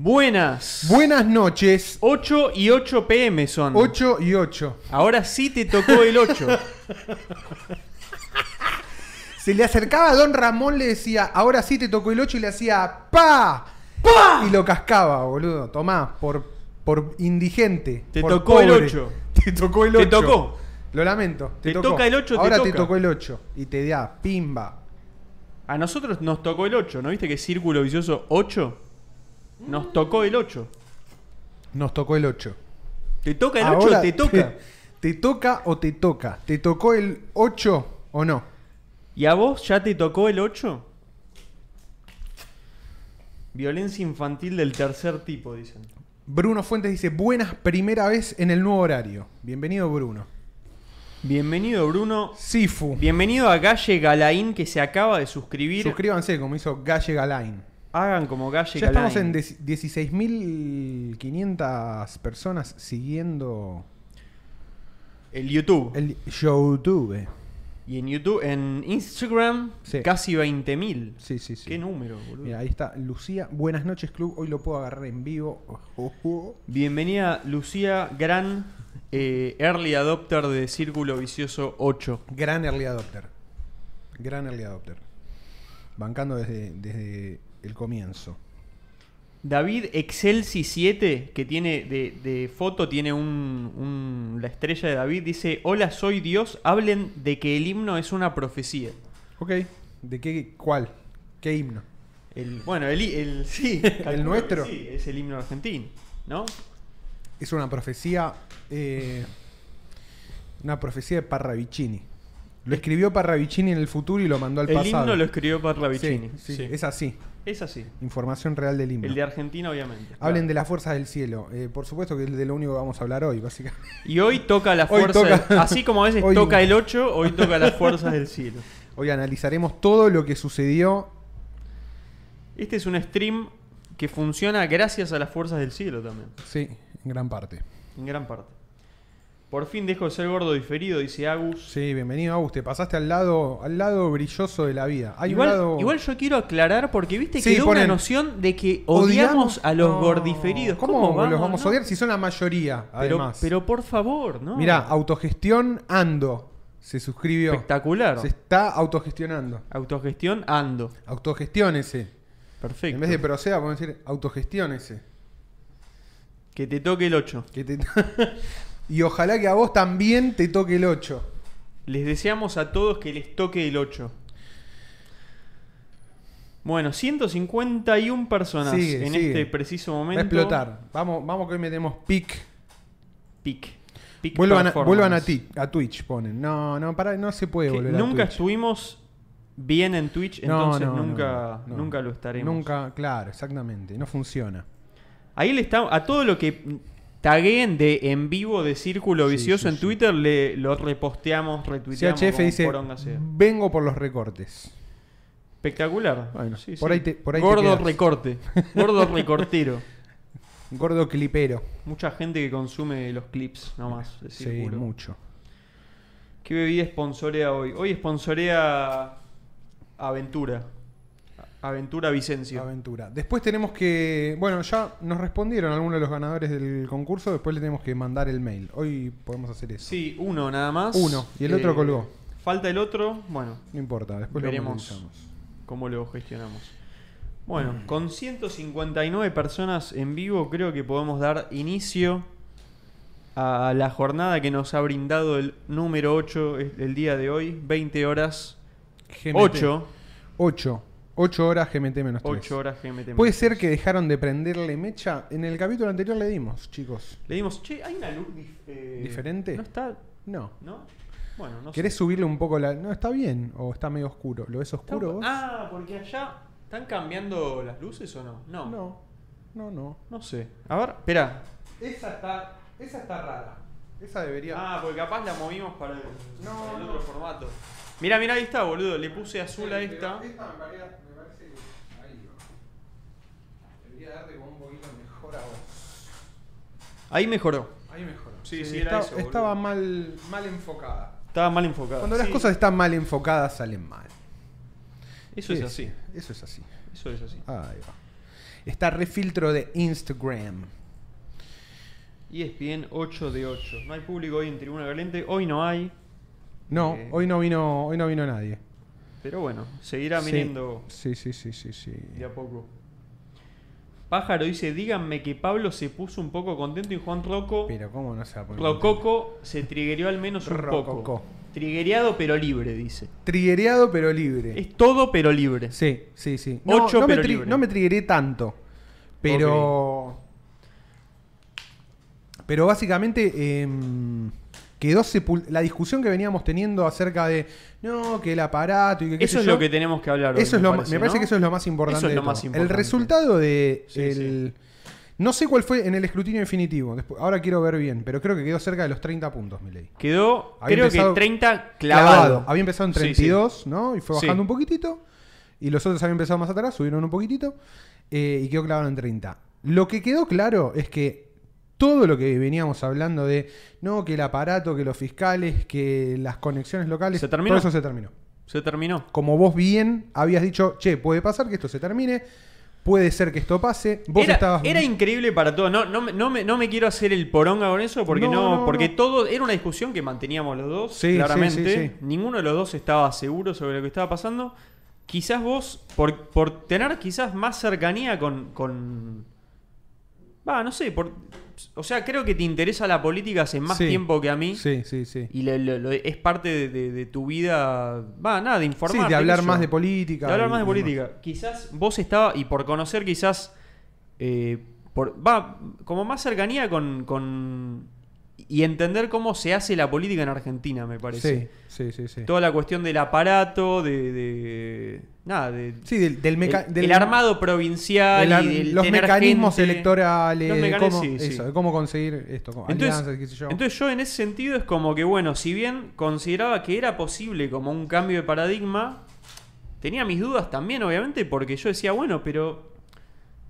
Buenas. Buenas noches. 8 y 8 pm son. 8 y 8. Ahora sí te tocó el 8. Se le acercaba a Don Ramón, le decía, ahora sí te tocó el 8 y le hacía ¡Pa! ¡Pa! Y lo cascaba, boludo. Tomá, por, por indigente. Te por tocó el pobre. 8. Te tocó el Te 8. tocó. Lo lamento. Te tocó. toca el 8, te Ahora te toca. tocó el 8. Y te da pimba. A nosotros nos tocó el 8, ¿no viste que círculo vicioso 8? Nos tocó el 8. Nos tocó el 8. ¿Te toca el 8 Ahora te toca? Te, toca o te toca. ¿Te tocó el 8 o no? ¿Y a vos ya te tocó el 8? Violencia infantil del tercer tipo, dicen. Bruno Fuentes dice, buenas primera vez en el nuevo horario. Bienvenido Bruno. Bienvenido, Bruno. Sifu. Bienvenido a Galle Galaín que se acaba de suscribir. Suscríbanse como hizo Galle Galain. Hagan como Galle Ya estamos en Galaín. de- 16.500 personas siguiendo El YouTube. el YouTube. Y en YouTube, en Instagram, Sí. casi 20.000. Sí, sí, sí. Qué número, boludo. Mira, ahí está Lucía. Buenas noches, club. Hoy lo puedo agarrar en vivo. Bienvenida, Lucía, gran eh, early adopter de Círculo Vicioso 8. Gran early adopter. Gran early adopter. Bancando desde, desde el comienzo. David Excelsi 7, que tiene de, de foto, tiene un, un- la estrella de David, dice, hola, soy Dios, hablen de que el himno es una profecía. Ok. ¿De qué? ¿Cuál? ¿Qué himno? El, bueno, el, el sí, que nuestro? Sí, es el himno argentino, ¿no? Es una profecía. eh, una profecía de Parravicini. Lo escribió Parravicini en el futuro y lo mandó al El pasado. himno lo escribió Parravicini. Sí, sí, sí. es así. Es así. Información real del himno. El de Argentina, obviamente. Hablen claro. de las fuerzas del cielo. Eh, por supuesto que es de lo único que vamos a hablar hoy, básicamente. Y hoy toca la fuerza. toca- del- así como a veces hoy- toca el 8, hoy toca las fuerzas del cielo. Hoy analizaremos todo lo que sucedió. Este es un stream que funciona gracias a las fuerzas del cielo también, Sí, en gran parte. en gran parte. Por fin dejo de ser gordo diferido, dice Agus. Sí, bienvenido, Agus. Te pasaste al lado, al lado brilloso de la vida. Hay igual, un lado. igual yo quiero aclarar porque viste Sí, que ponen- una noción de que odiamos, a los No. gordiferidos. ¿Cómo, los vamos a odiar si son la mayoría, Pero, además? pero por favor, ¿no? Mira, autogestión Ando se suscribió. espectacular. Se está autogestionando. Autogestión ando. Autogestiónese. Perfecto. En vez de proceda, podemos decir autogestiónese. Que te toque el 8. Que te- y ojalá que a vos también te toque el 8. Les deseamos a todos que les toque el 8. Bueno, 151 personas Sigue, en sigue. este preciso Va momento. a explotar. Vamos, vamos que hoy metemos pic. Pic. Pic Vuelvan, a, vuelvan a, ti, a Twitch, ponen. No, no, para, no se puede Que volver a nunca estuvimos bien en Twitch, No, entonces no, nunca, no. nunca lo estaremos. Nunca, claro, exactamente. No funciona. Ahí le estamos. A todo lo que taguen de en vivo de Círculo Vicioso sí, en sí. Twitter, le, lo reposteamos, retuiteamos. CHF dice, vengo por los recortes. Espectacular. Bueno, Sí, por sí. ahí te- por ahí te Gordo recorte. Gordo recortero. Gordo clipero. Mucha gente que consume los clips nomás. de Sí, mucho. ¿Qué bebida sponsorea hoy? Hoy sponsorea Aventura. Aventura Vicencio. Aventura. Después tenemos que. Bueno, ya nos respondieron algunos de los ganadores del concurso. Después le tenemos que mandar el mail. Hoy podemos hacer eso. Sí, uno nada más. Uno, y el otro colgó. Falta el otro. Bueno, No importa, después Veremos. lo cómo lo gestionamos. Bueno, con 159 personas en vivo, creo que podemos dar inicio a la jornada que nos ha brindado el número 8 el el día de hoy. 20 horas. GMT. 8. 8. 8 horas GMT menos 3. 8 horas GMT. Puede menos ser tres. que dejaron de prenderle mecha. En el capítulo anterior le dimos, chicos. Le dimos, che, hay una luz dif- eh, ¿Diferente? No está, No. ¿no? Bueno, no ¿Querés sé. subirle un poco la.? No, está bien. O está medio oscuro. ¿Lo ves Está- oscuro vos? Ah, porque allá están cambiando las luces o no? No. No, No. No, no. sé. A ver, espera. Esa está. Esa está rara. Esa debería. Ah, porque capaz la movimos para el, No, para el no. otro formato. Mira, mira, ahí está, boludo. Le puse azul a esta. Esta me parece, me parece que. Ahí mejor a vos. Ahí mejoró. Ahí mejoró. Sí, sí, era estaba, eso, boludo. estaba mal, mal enfocada. Estaba mal enfocado. Cuando las Sí, cosas están mal enfocadas, salen mal. Eso es Sí, así. sí, Eso es así. Eso es así. Ahí va. está refiltro de Instagram. ESPN 8 de 8. No hay público hoy en Tribuna Caliente. Hoy no hay. No, Eh. hoy no vino, hoy no vino nadie. Pero bueno, seguirá Sí. viniendo Sí, sí, sí, sí, sí. de a poco. Pájaro dice, díganme que Pablo se puso un poco contento y Juan Rocco... Pero cómo no se va a poner Rococo se trigueó al menos un Rococo. poco. Trigueado pero libre, dice. Triguereado pero libre. Es todo pero libre. Sí, sí, sí. Ocho, no, pero me libre. no me trigueré tanto. Pero. Pero básicamente em, quedó la discusión que veníamos teniendo acerca de no, que el aparato y que qué Eso sé es yo. lo que tenemos que hablar. hoy, Eso es lo, parece, me parece ¿no? que eso es lo más importante. Eso es lo más El importante. resultado de Sí, el- no sé cuál fue en el escrutinio definitivo. Después- ahora quiero ver bien, pero creo que quedó cerca de los 30 puntos, Milei. Quedó, Había creo empezado que 30 clavado. Había empezado en Sí, sí. 32, ¿no? Y fue Sí. bajando un poquitito. Y los otros habían empezado más atrás, subieron un poquitito. eh, y quedó clavado en 30. Lo que quedó claro es que todo lo que veníamos hablando de, no, que el aparato, que los fiscales, que las conexiones locales, ¿Se terminó? todo eso se terminó. Se terminó. Como vos bien habías dicho, che, puede pasar que esto se termine, puede ser que esto pase. Vos Era, estabas... era increíble para todos. No, no, me- no, me, no me quiero hacer el poronga con eso porque No, porque todo era una discusión que manteníamos los dos, Sí, claramente. sí, sí, sí. Ninguno de los dos estaba seguro sobre lo que estaba pasando. Quizás vos, por, por tener quizás más cercanía con. con Va, no sé, por, o sea, creo que te interesa la política hace más Sí. tiempo que a mí. Sí, sí, sí. Y le- le- lo- es parte de, de- de tu vida. Va, nada, de informar. Sí, de hablar más de política. De hablar más de política. Quizás vos estaba, y por conocer quizás, eh, por, va, como más cercanía con, con- Y entender cómo se hace la política en Argentina, me parece. Sí, sí, sí. sí. Toda la cuestión del aparato, de... nada, de... Sí, del, del meca- el, del- el armado provincial el ar- y del los tener mecanismos gente. electorales, Los mecanismos, cómo, sí, sí. eso, de cómo conseguir esto, como alianzas, qué sé Entonces, yo. entonces yo en ese sentido es como que, bueno, si bien consideraba que era posible como un cambio de paradigma, tenía mis dudas también, obviamente, porque yo decía, bueno, pero,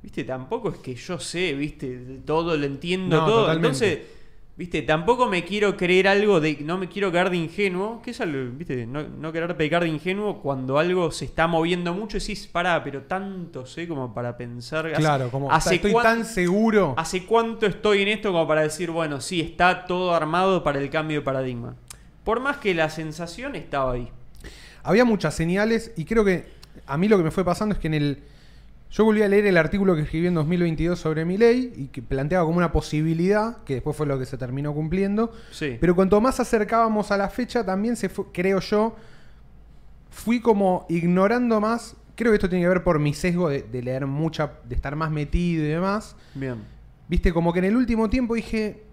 viste, tampoco es que yo sé, viste, todo lo entiendo, No, todo. totalmente. Entonces, viste, tampoco me quiero creer algo de, no me quiero quedar de ingenuo, que es algo, viste, no, no querer pecar de ingenuo cuando algo se está moviendo mucho y decís, pará, pero tanto sé como para pensar. hace- claro, como hace estoy cuán- tan seguro. ¿Hace cuánto estoy en esto como para decir, bueno, sí, está todo armado para el cambio de paradigma? Por más que la sensación estaba ahí. Había muchas señales y creo que a mí lo que me fue pasando es que en el... Yo volví a leer el artículo que escribí en 2022 sobre mi ley y que planteaba como una posibilidad, que después fue lo que se terminó cumpliendo. Sí. Pero cuanto más acercábamos a la fecha, también se fue, creo yo, fui como ignorando más. Creo que esto tiene que ver por mi sesgo de, de leer mucha, de estar más metido y demás. Bien. Viste, como que en el último tiempo dije.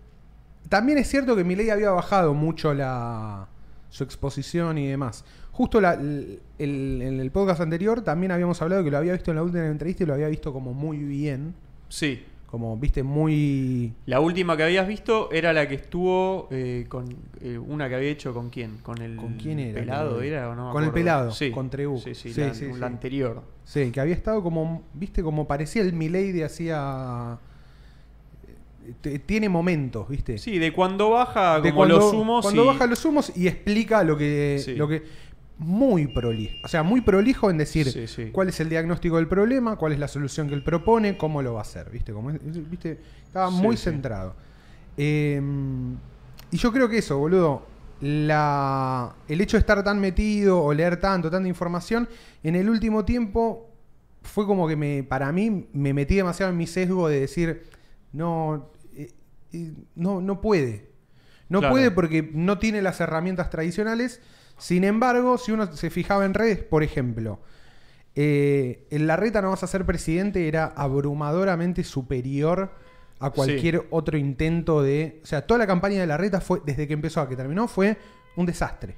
También es cierto que mi ley había bajado mucho la su exposición y demás. Justo la- el- el- en el podcast anterior también habíamos hablado que lo había visto en la última entrevista y lo había visto como muy bien. Sí. Como, viste, muy. La última que habías visto era la que estuvo eh, con eh, una que había hecho con quién? Con el ¿Con quién era? pelado, ¿era o no? me con el pelado, sí. con Treu. Sí, sí, Sí, la, sí, la sí. anterior. Sí, que había estado como, viste, como parecía el Milei de hacía... t- Tiene momentos, viste. Sí, de cuando baja De como cuando, los humos Cuando y- baja los humos y explica lo que... Sí. Lo que muy prolijo. O sea, muy prolijo en decir Sí, sí. cuál es el diagnóstico del problema, cuál es la solución que él propone, cómo lo va a hacer, viste. Como, es- es- viste estaba Sí, muy centrado. Eh, y yo creo que eso, boludo. La, el hecho de estar tan metido o leer tanto, tanta información, en el último tiempo fue como que me, para mí me metí demasiado en mi sesgo de decir, no, eh, eh, no, no puede. No Claro. puede porque no tiene las herramientas tradicionales. Sin embargo, si uno se fijaba en redes, por ejemplo, eh, en la reta no vas a ser presidente era abrumadoramente superior a cualquier otro intento de... O sea, toda la campaña de la reta fue, desde que empezó a que terminó, fue un desastre.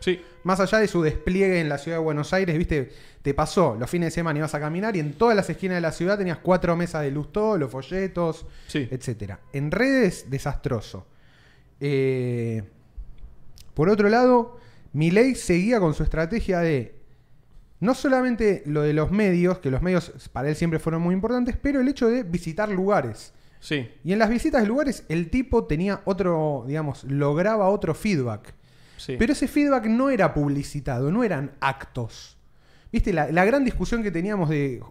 Sí. Más allá de su despliegue en la ciudad de Buenos Aires, viste, te pasó, los fines de semana ibas a caminar y en todas las esquinas de la ciudad tenías cuatro mesas de luz, todos los folletos, Sí. etcétera. En redes, desastroso. Eh, por otro lado, Milei seguía con su estrategia de no solamente lo de los medios, que los medios para él siempre fueron muy importantes, pero el hecho de visitar lugares. Sí. Y en las visitas de lugares, el tipo tenía otro, digamos, lograba otro feedback. Sí. Pero ese feedback no era publicitado, no eran actos. ¿Viste? La, la gran discusión que teníamos de,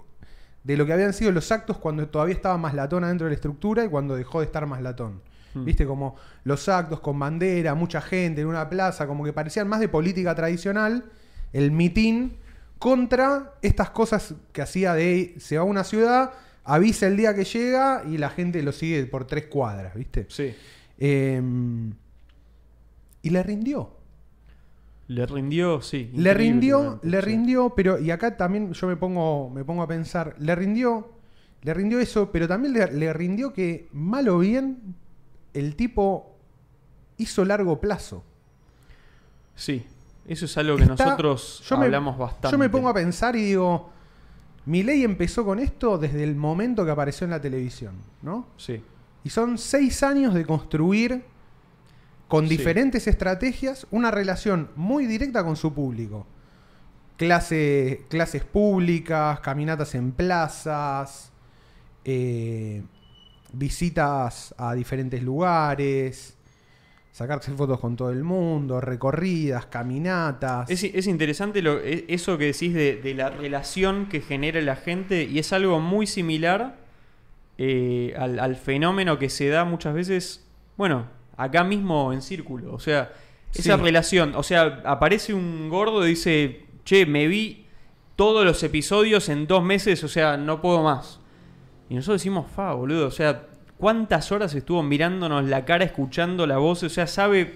de lo que habían sido los actos cuando todavía estaba Maslatón adentro de la estructura y cuando dejó de estar Maslatón. Hmm. Viste, como los actos con bandera, mucha gente en una plaza, como que parecían más de política tradicional, el mitin contra estas cosas que hacía de se va a una ciudad, avisa el día que llega y la gente lo sigue por tres cuadras, ¿viste? Sí. Eh, y le rindió. Le rindió, sí. Le rindió, le sí. rindió, pero y acá también yo me pongo, me pongo a pensar, le rindió, le rindió eso, pero también le, le rindió que mal o bien el tipo hizo largo plazo. Sí. Eso es algo que Está- nosotros yo me- hablamos bastante. Yo me pongo a pensar y digo, ley empezó con esto desde el momento que apareció en la televisión, ¿no? Sí. Y son seis años de construir con Sí. diferentes estrategias una relación muy directa con su público. Clase- clases públicas, caminatas en plazas, eh, visitas a diferentes lugares, sacarse fotos con todo el mundo, recorridas, caminatas. Es, es interesante lo- e- eso que decís de, de la relación que genera la gente y es algo muy similar eh, al, al fenómeno que se da muchas veces, bueno, acá mismo en círculo. O sea, esa Sí. relación, o sea, aparece un gordo y dice, che, me vi todos los episodios en dos meses, o sea, no puedo más. Y nosotros decimos, fa, boludo, o sea, ¿cuántas horas estuvo mirándonos la cara, escuchando la voz? O sea, sabe,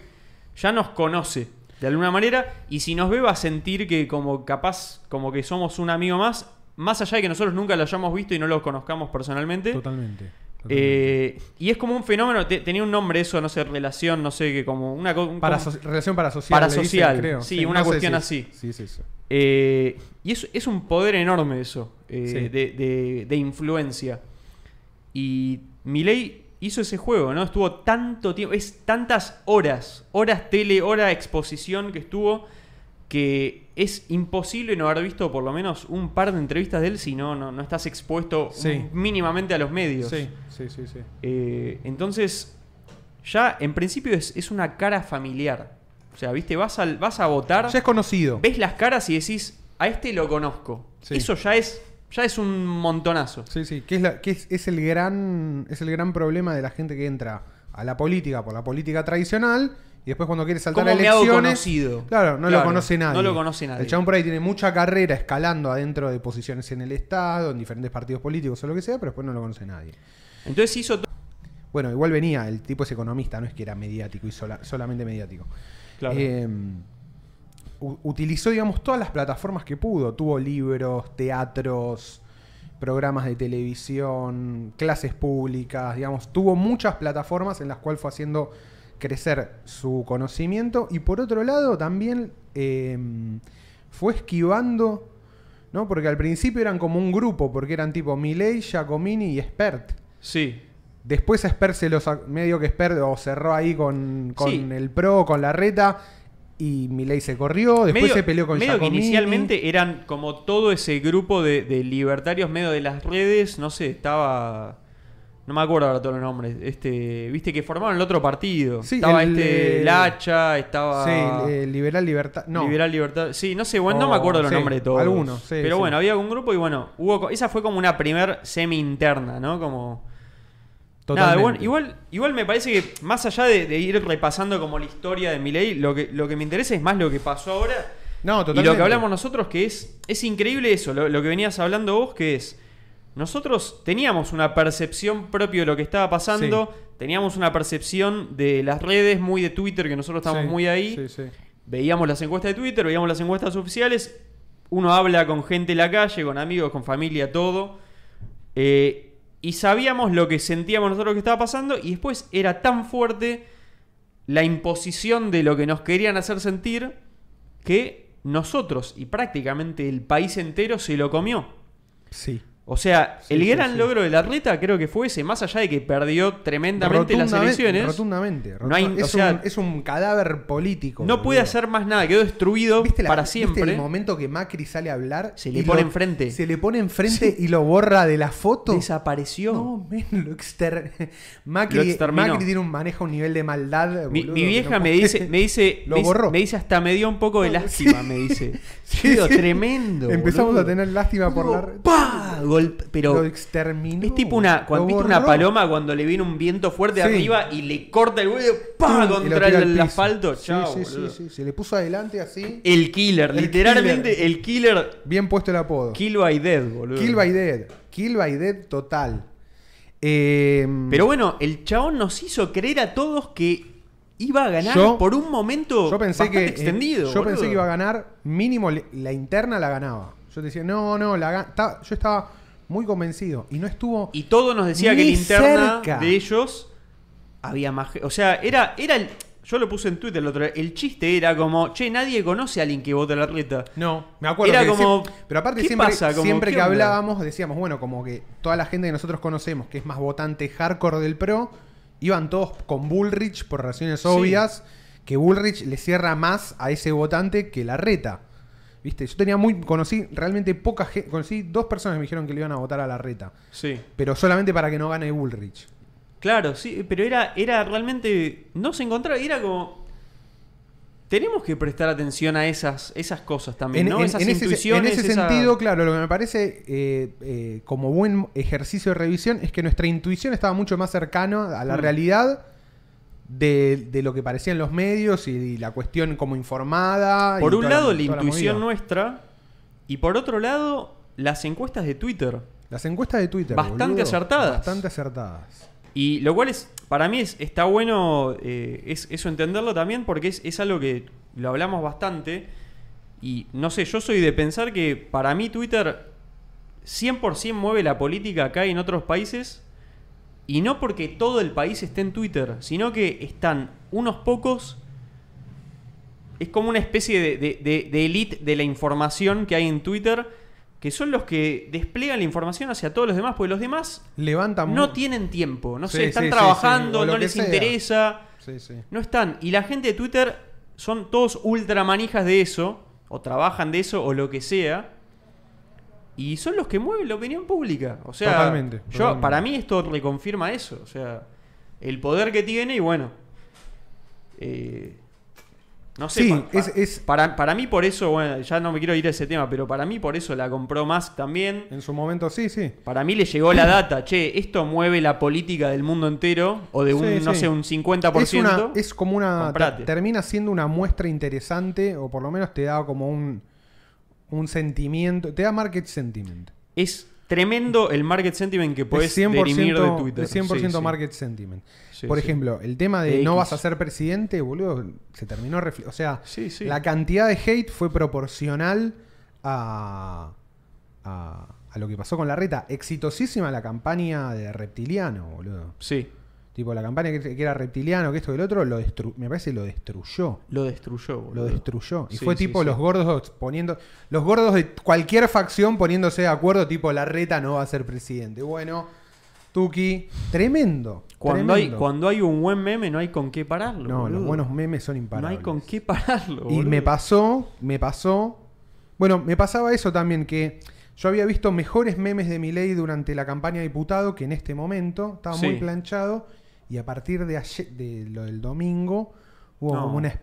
ya nos conoce de alguna manera y si nos ve va a sentir que como capaz, como que somos un amigo más, más allá de que nosotros nunca lo hayamos visto y no lo conozcamos personalmente. Totalmente. Eh, y es como un fenómeno, te- tenía un nombre eso, no sé, relación, no sé, que como una un- Para so- relación parasocial. dicen, Parasocial, creo. sí, una cuestión si- así. Sí, sí, sí. Eh, y es, es un poder enorme eso, eh, Sí. de, de- de influencia. Y Milei hizo ese juego, ¿no? Estuvo tanto tiempo, es tantas horas, horas tele, hora exposición que estuvo, que es imposible no haber visto por lo menos un par de entrevistas de él si no, no, no estás expuesto Sí. mínimamente a los medios. Sí, sí, sí, sí. Eh, entonces, ya en principio es, es una cara familiar. O sea, viste, vas, al, vas a votar, Ya es conocido. ves las caras y decís, a este lo conozco. Sí. Eso ya es, ya es un montonazo. Sí, sí, que es, la- que es, es el gran es el gran problema de la gente que entra a la política por la política tradicional y después cuando quiere saltar a ¿Cómo me hago elecciones, claro, no Claro, lo conoce nadie. no lo conoce nadie. El chabón por ahí tiene mucha carrera escalando adentro de posiciones en el Estado, en diferentes partidos políticos o lo que sea, pero después no lo conoce nadie. Entonces hizo Bueno, igual venía, el tipo es economista, no es que era mediático y sola- solamente mediático. Claro. Eh, u- utilizó, digamos, todas las plataformas que pudo. Tuvo libros, teatros, programas de televisión, clases públicas, digamos, tuvo muchas plataformas en las cuales fue haciendo crecer su conocimiento y por otro lado también eh, fue esquivando, ¿no? Porque al principio eran como un grupo, porque eran tipo Milei, Giacomini y Spert. Sí. Después a Spert se los medio que Spert o cerró ahí con, con Sí. el pro, con la reta, y Milei se corrió, después medio, se peleó con medio que inicialmente eran como todo ese grupo de, de libertarios medio de las redes, no sé, estaba... No me acuerdo ahora todos los nombres. Este, viste que formaron el otro partido. Sí, estaba el, este Lacha, estaba Sí, Liberal Libertad. No, Liberal Libertad. Sí, no sé, bueno, no me acuerdo los sí, nombres de todos. algunos, sí, Pero sí. bueno, había un grupo y bueno, hubo esa fue como una primer semi interna, ¿no? Como Nada, igual, igual, igual me parece que más allá de, de ir repasando como la historia de Milei, lo que, lo que me interesa es más lo que pasó ahora No, y totalmente. lo que hablamos nosotros, que es, es increíble eso, lo, lo que venías hablando vos, que es, nosotros teníamos una percepción propia de lo que estaba pasando, teníamos una percepción de las redes, muy de Twitter, que nosotros estamos Sí, muy ahí, Sí, sí. veíamos las encuestas de Twitter, veíamos las encuestas oficiales, uno habla con gente en la calle, con amigos, con familia, todo, eh, y sabíamos lo que sentíamos nosotros que estaba pasando, y después era tan fuerte la imposición de lo que nos querían hacer sentir que nosotros y prácticamente el país entero se lo comió. Sí. O sea, Sí, el sí, gran sí. logro de la reta creo que fue ese, más allá de que perdió tremendamente las elecciones. Rotundamente. No hay- rotunda- o es, sea, un, es un cadáver político. No puede hacer más nada, quedó destruido ¿Viste la- para viste siempre. el momento que Macri sale a hablar? Se le pone lo- enfrente. Se le pone enfrente y lo borra de la foto. Desapareció. No, men, lo, exter... Macri, Lo exterminó. Macri tiene un maneja un nivel de maldad. Mi, boludo, mi que vieja no me dice, me dice, Lo me borró. me dice hasta me dio un poco de lástima, me dice. Sí. tremendo. Empezamos boludo. a tener lástima por la. ¡pah! Golpe, pero lo exterminó. es tipo una, cuando viste una paloma cuando le viene un viento fuerte Sí. arriba y le corta el huevo contra el, asfalto. Sí, Chao, sí, sí. Se le puso adelante así. El killer, El literalmente killer. el killer Bien puesto el apodo. Kill by Dead, boludo. Kill by Dead. Kill by Dead total. Eh, Pero bueno, el chabón nos hizo creer a todos que iba a ganar Yo- por un momento yo pensé que extendido. yo boludo. pensé que iba a ganar mínimo la interna la ganaba. Yo decía, "No, no, la ta- yo estaba muy convencido y no estuvo Y todo nos decía que la interna cerca. de ellos había más. O sea, era, era el. Yo lo puse en Twitter el otro día. El chiste era como, che, nadie conoce a alguien que vota la reta. No, me acuerdo. Era que como, pero aparte ¿qué siempre, pasa? Como, siempre ¿qué que hablábamos decíamos, bueno, como que toda la gente que nosotros conocemos, que es más votante hardcore del PRO, iban todos con Bullrich por razones Sí. obvias, que Bullrich le cierra más a ese votante que la reta. ¿Viste? Yo tenía muy conocí realmente poca gente, conocí dos personas que me dijeron que le iban a votar a la reta, Sí. pero solamente para que no gane Bullrich. Claro, sí, pero era, era realmente. No se encontraba, era como. Tenemos que prestar atención a esas, esas cosas también, ¿no? esas ese, en intuiciones. ese esa- sentido, claro, lo que me parece eh, eh, como buen ejercicio de revisión es que nuestra intuición estaba mucho más cercana a la Mm. realidad de, de lo que parecían los medios y, la cuestión como informada. y Por un lado, la intuición nuestra. Y por otro lado, las encuestas de Twitter. Las encuestas de Twitter. Bastante boludo, acertadas. Bastante acertadas. Y lo cual es, para mí es, está bueno eh, es, eso entenderlo también porque es, es algo que lo hablamos bastante. Y no sé, yo soy de pensar que para mí Twitter 100% mueve la política acá y en otros países. Y no porque todo el país esté en Twitter, sino que están unos pocos. Es como una especie de, de, de- de elite de la información que hay en Twitter, que son los que despliegan la información hacia todos los demás, porque los demás Levantan no tienen tiempo, no Sí, sé, están sí, trabajando, sí, no les sea. interesa, no están. Y la gente de Twitter son todos ultra manijas de eso, o trabajan de eso, o lo que sea. Y son los que mueven la opinión pública. O sea, Totalmente, yo, totalmente. para mí esto reconfirma eso. O sea, el poder que tiene y bueno. eh, no sé, Sí, pa- pa- es- es- Para, para mí por eso, bueno, ya no me quiero ir a ese tema, pero para mí por eso la compró Musk también. En su momento, sí, sí. Para mí le llegó la data, che, esto mueve la política del mundo entero, o de un, Sí, no sí. sé, un 50%. Es, una, es como una. te- termina siendo una muestra interesante, o por lo menos te da como un, un sentimiento. Te da market sentiment. Es tremendo el market sentiment que puedes es 100%, derimir de Twitter. es 100% Sí, sí. market sentiment. Sí, por ejemplo, el tema de De no X. vas a ser presidente, boludo, se terminó. O sea, Sí, sí. la cantidad de hate fue proporcional a, a, a lo que pasó con la reta. Exitosísima la campaña de reptiliano, boludo. Sí, Tipo, la campaña que, que era reptiliano, que esto y el otro, lo destru- me parece lo destruyó. lo destruyó, boludo. Lo destruyó. Y Sí, fue tipo sí. los gordos poniendo. Los gordos de cualquier facción poniéndose de acuerdo, tipo la reta no va a ser presidente. Bueno, Tuki, tremendo. Cuando hay, cuando hay un buen meme no hay con qué pararlo. No, boludo. los buenos memes son No imparables. hay con qué pararlo. Y boludo. me pasó, me pasó. Bueno, me pasaba eso también, que yo había visto mejores memes de Milei durante la campaña de diputado que en este momento. Estaba muy planchado. Y a partir de ayer, de lo del domingo, hubo No. como una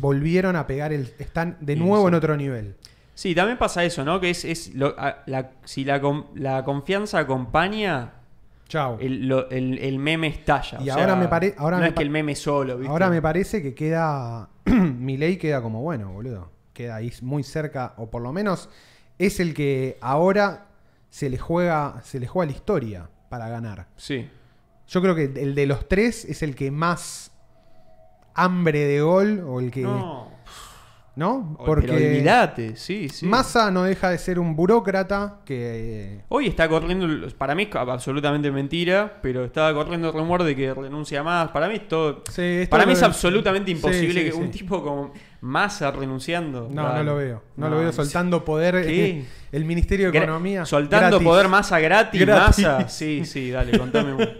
volvieron a pegar el. Están de nuevo sí. en otro nivel. Sí, también pasa eso, ¿no? Que es, es lo- a- la- si la, la confianza acompaña, Chao. el, lo- el- el meme estalla. Y o ahora sea, me pare- ahora no me es que el meme solo, ¿viste? Ahora me parece que queda. Milei queda como bueno, boludo. Queda ahí muy cerca, o por lo menos es el que ahora se le juega, se le juega la historia para ganar. Sí. Yo creo que el de los tres es el que más hambre de gol, o el que. ¿No? No, Porque pero olvídate, sí, sí. Massa no deja de ser un burócrata que. Hoy está corriendo, para mí es absolutamente mentira, pero estaba corriendo el rumor de que renuncia más. Para mí es todo. Sí, Para mí es absolutamente imposible sí, que un tipo como Massa renunciando. No, no lo veo. No, lo veo soltando poder. ¿Qué? El Ministerio de Economía. Soltando gratis. poder Massa gratis, Gratis. Massa. Sí, sí, dale, contame.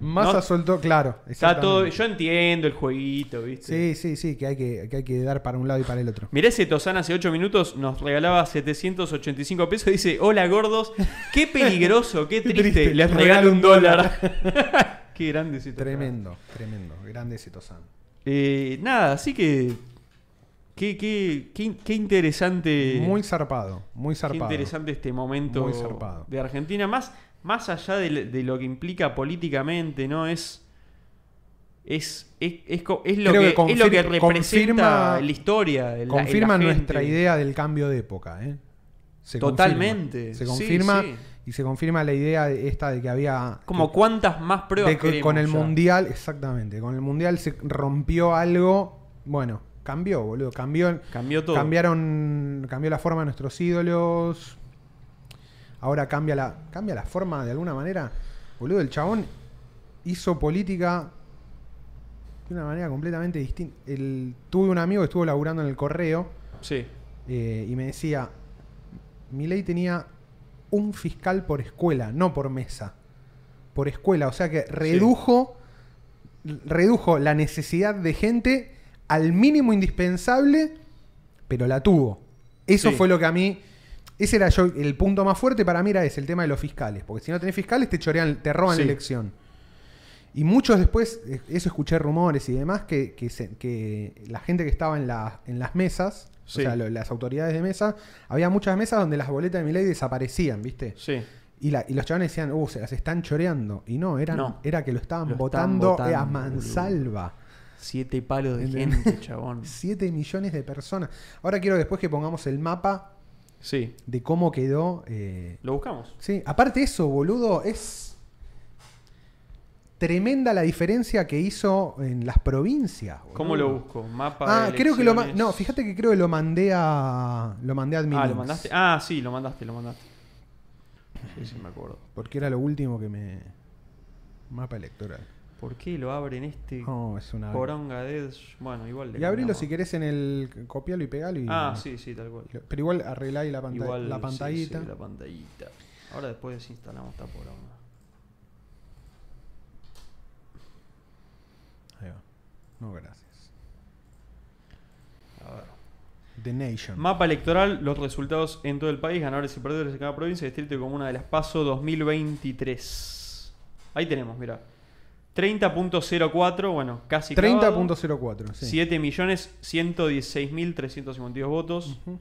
Massa No- soltó, claro. Está todo. Yo entiendo el jueguito, ¿viste? Sí, sí, sí, que hay que, que hay que dar para un lado y para el otro. Mirá ese Tozán hace 8 minutos nos regalaba 785 pesos. Dice: Hola gordos, qué peligroso, qué triste. triste, Les regalo un dólar. qué grande ese. Tremendo, tremendo. Grande ese Tozán. Eh, nada, así que. Qué, qué, qué, qué interesante. Muy zarpado, muy qué zarpado. interesante este momento Muy zarpado. de Argentina. Más, más allá de, de lo que implica políticamente, ¿no? Es. Es, es, es, lo, que, que es lo que representa confirma- la historia. la- confirma la nuestra idea del cambio de época, ¿eh? Se Totalmente. confirma. Se confirma sí. y se confirma la idea de esta de que había Como que- cuántas más pruebas de que con el ya? mundial, exactamente, con el mundial se rompió algo, bueno, cambió, boludo, cambió Cambió todo. cambiaron cambió la forma de nuestros ídolos. Ahora cambia la cambia la forma de alguna manera. Boludo, el chabón hizo política de una manera completamente distinta. El, tuve un amigo que estuvo laburando en el correo Sí. eh, y me decía, mi ley tenía un fiscal por escuela, no por mesa. Por escuela, o sea que redujo, redujo la necesidad de gente al mínimo indispensable, pero la tuvo. Eso Sí. fue lo que a mí... Ese era yo, el punto más fuerte para mí era ese, el tema de los fiscales. Porque si no tenés fiscales te chorean, te roban Sí. la elección. Y muchos después, eh, eso escuché rumores y demás, que, que, se- que la gente que estaba en, la- en las mesas, Sí. o sea, lo- las autoridades de mesa, había muchas mesas donde las boletas de mi ley desaparecían, ¿viste? Sí. Y, la- y los chavales decían, uh, se las están choreando. Y no, eran, No. era que lo estaban votando a mansalva. Siete palos de gente, chabón. 7 millones de personas. Ahora quiero después que pongamos el mapa Sí. de cómo quedó. eh, Lo buscamos. Sí, aparte eso, boludo, es tremenda la diferencia que hizo en las provincias. boludo. ¿Cómo lo busco? Mapa Ah, de creo que lo no, fíjate que creo que lo mandé a lo mandé a Ah, lo mandaste. Ah, sí, lo mandaste, lo mandaste. Sí, sí, me acuerdo. porque era lo último que me mapa electoral. ¿Por qué lo abren este No, es una poronga de Bueno, igual le Y abrilo si querés en el copialo y pegalo y Ah, sí, sí, tal cual. Pero igual arreglá ahí la, pantalla Igual, la pantallita. sí, la pantallita. Ahora después desinstalamos esta poronga. Ahí va. No, gracias. A ver. The Nation. Mapa electoral, los resultados en todo el país, ganadores y perdedores de cada provincia, distrito y comuna de las PASO 2023. Ahí tenemos, mira. 30.04, bueno, casi clavado. 30.04, sí. 7.116.352 votos. Ujú.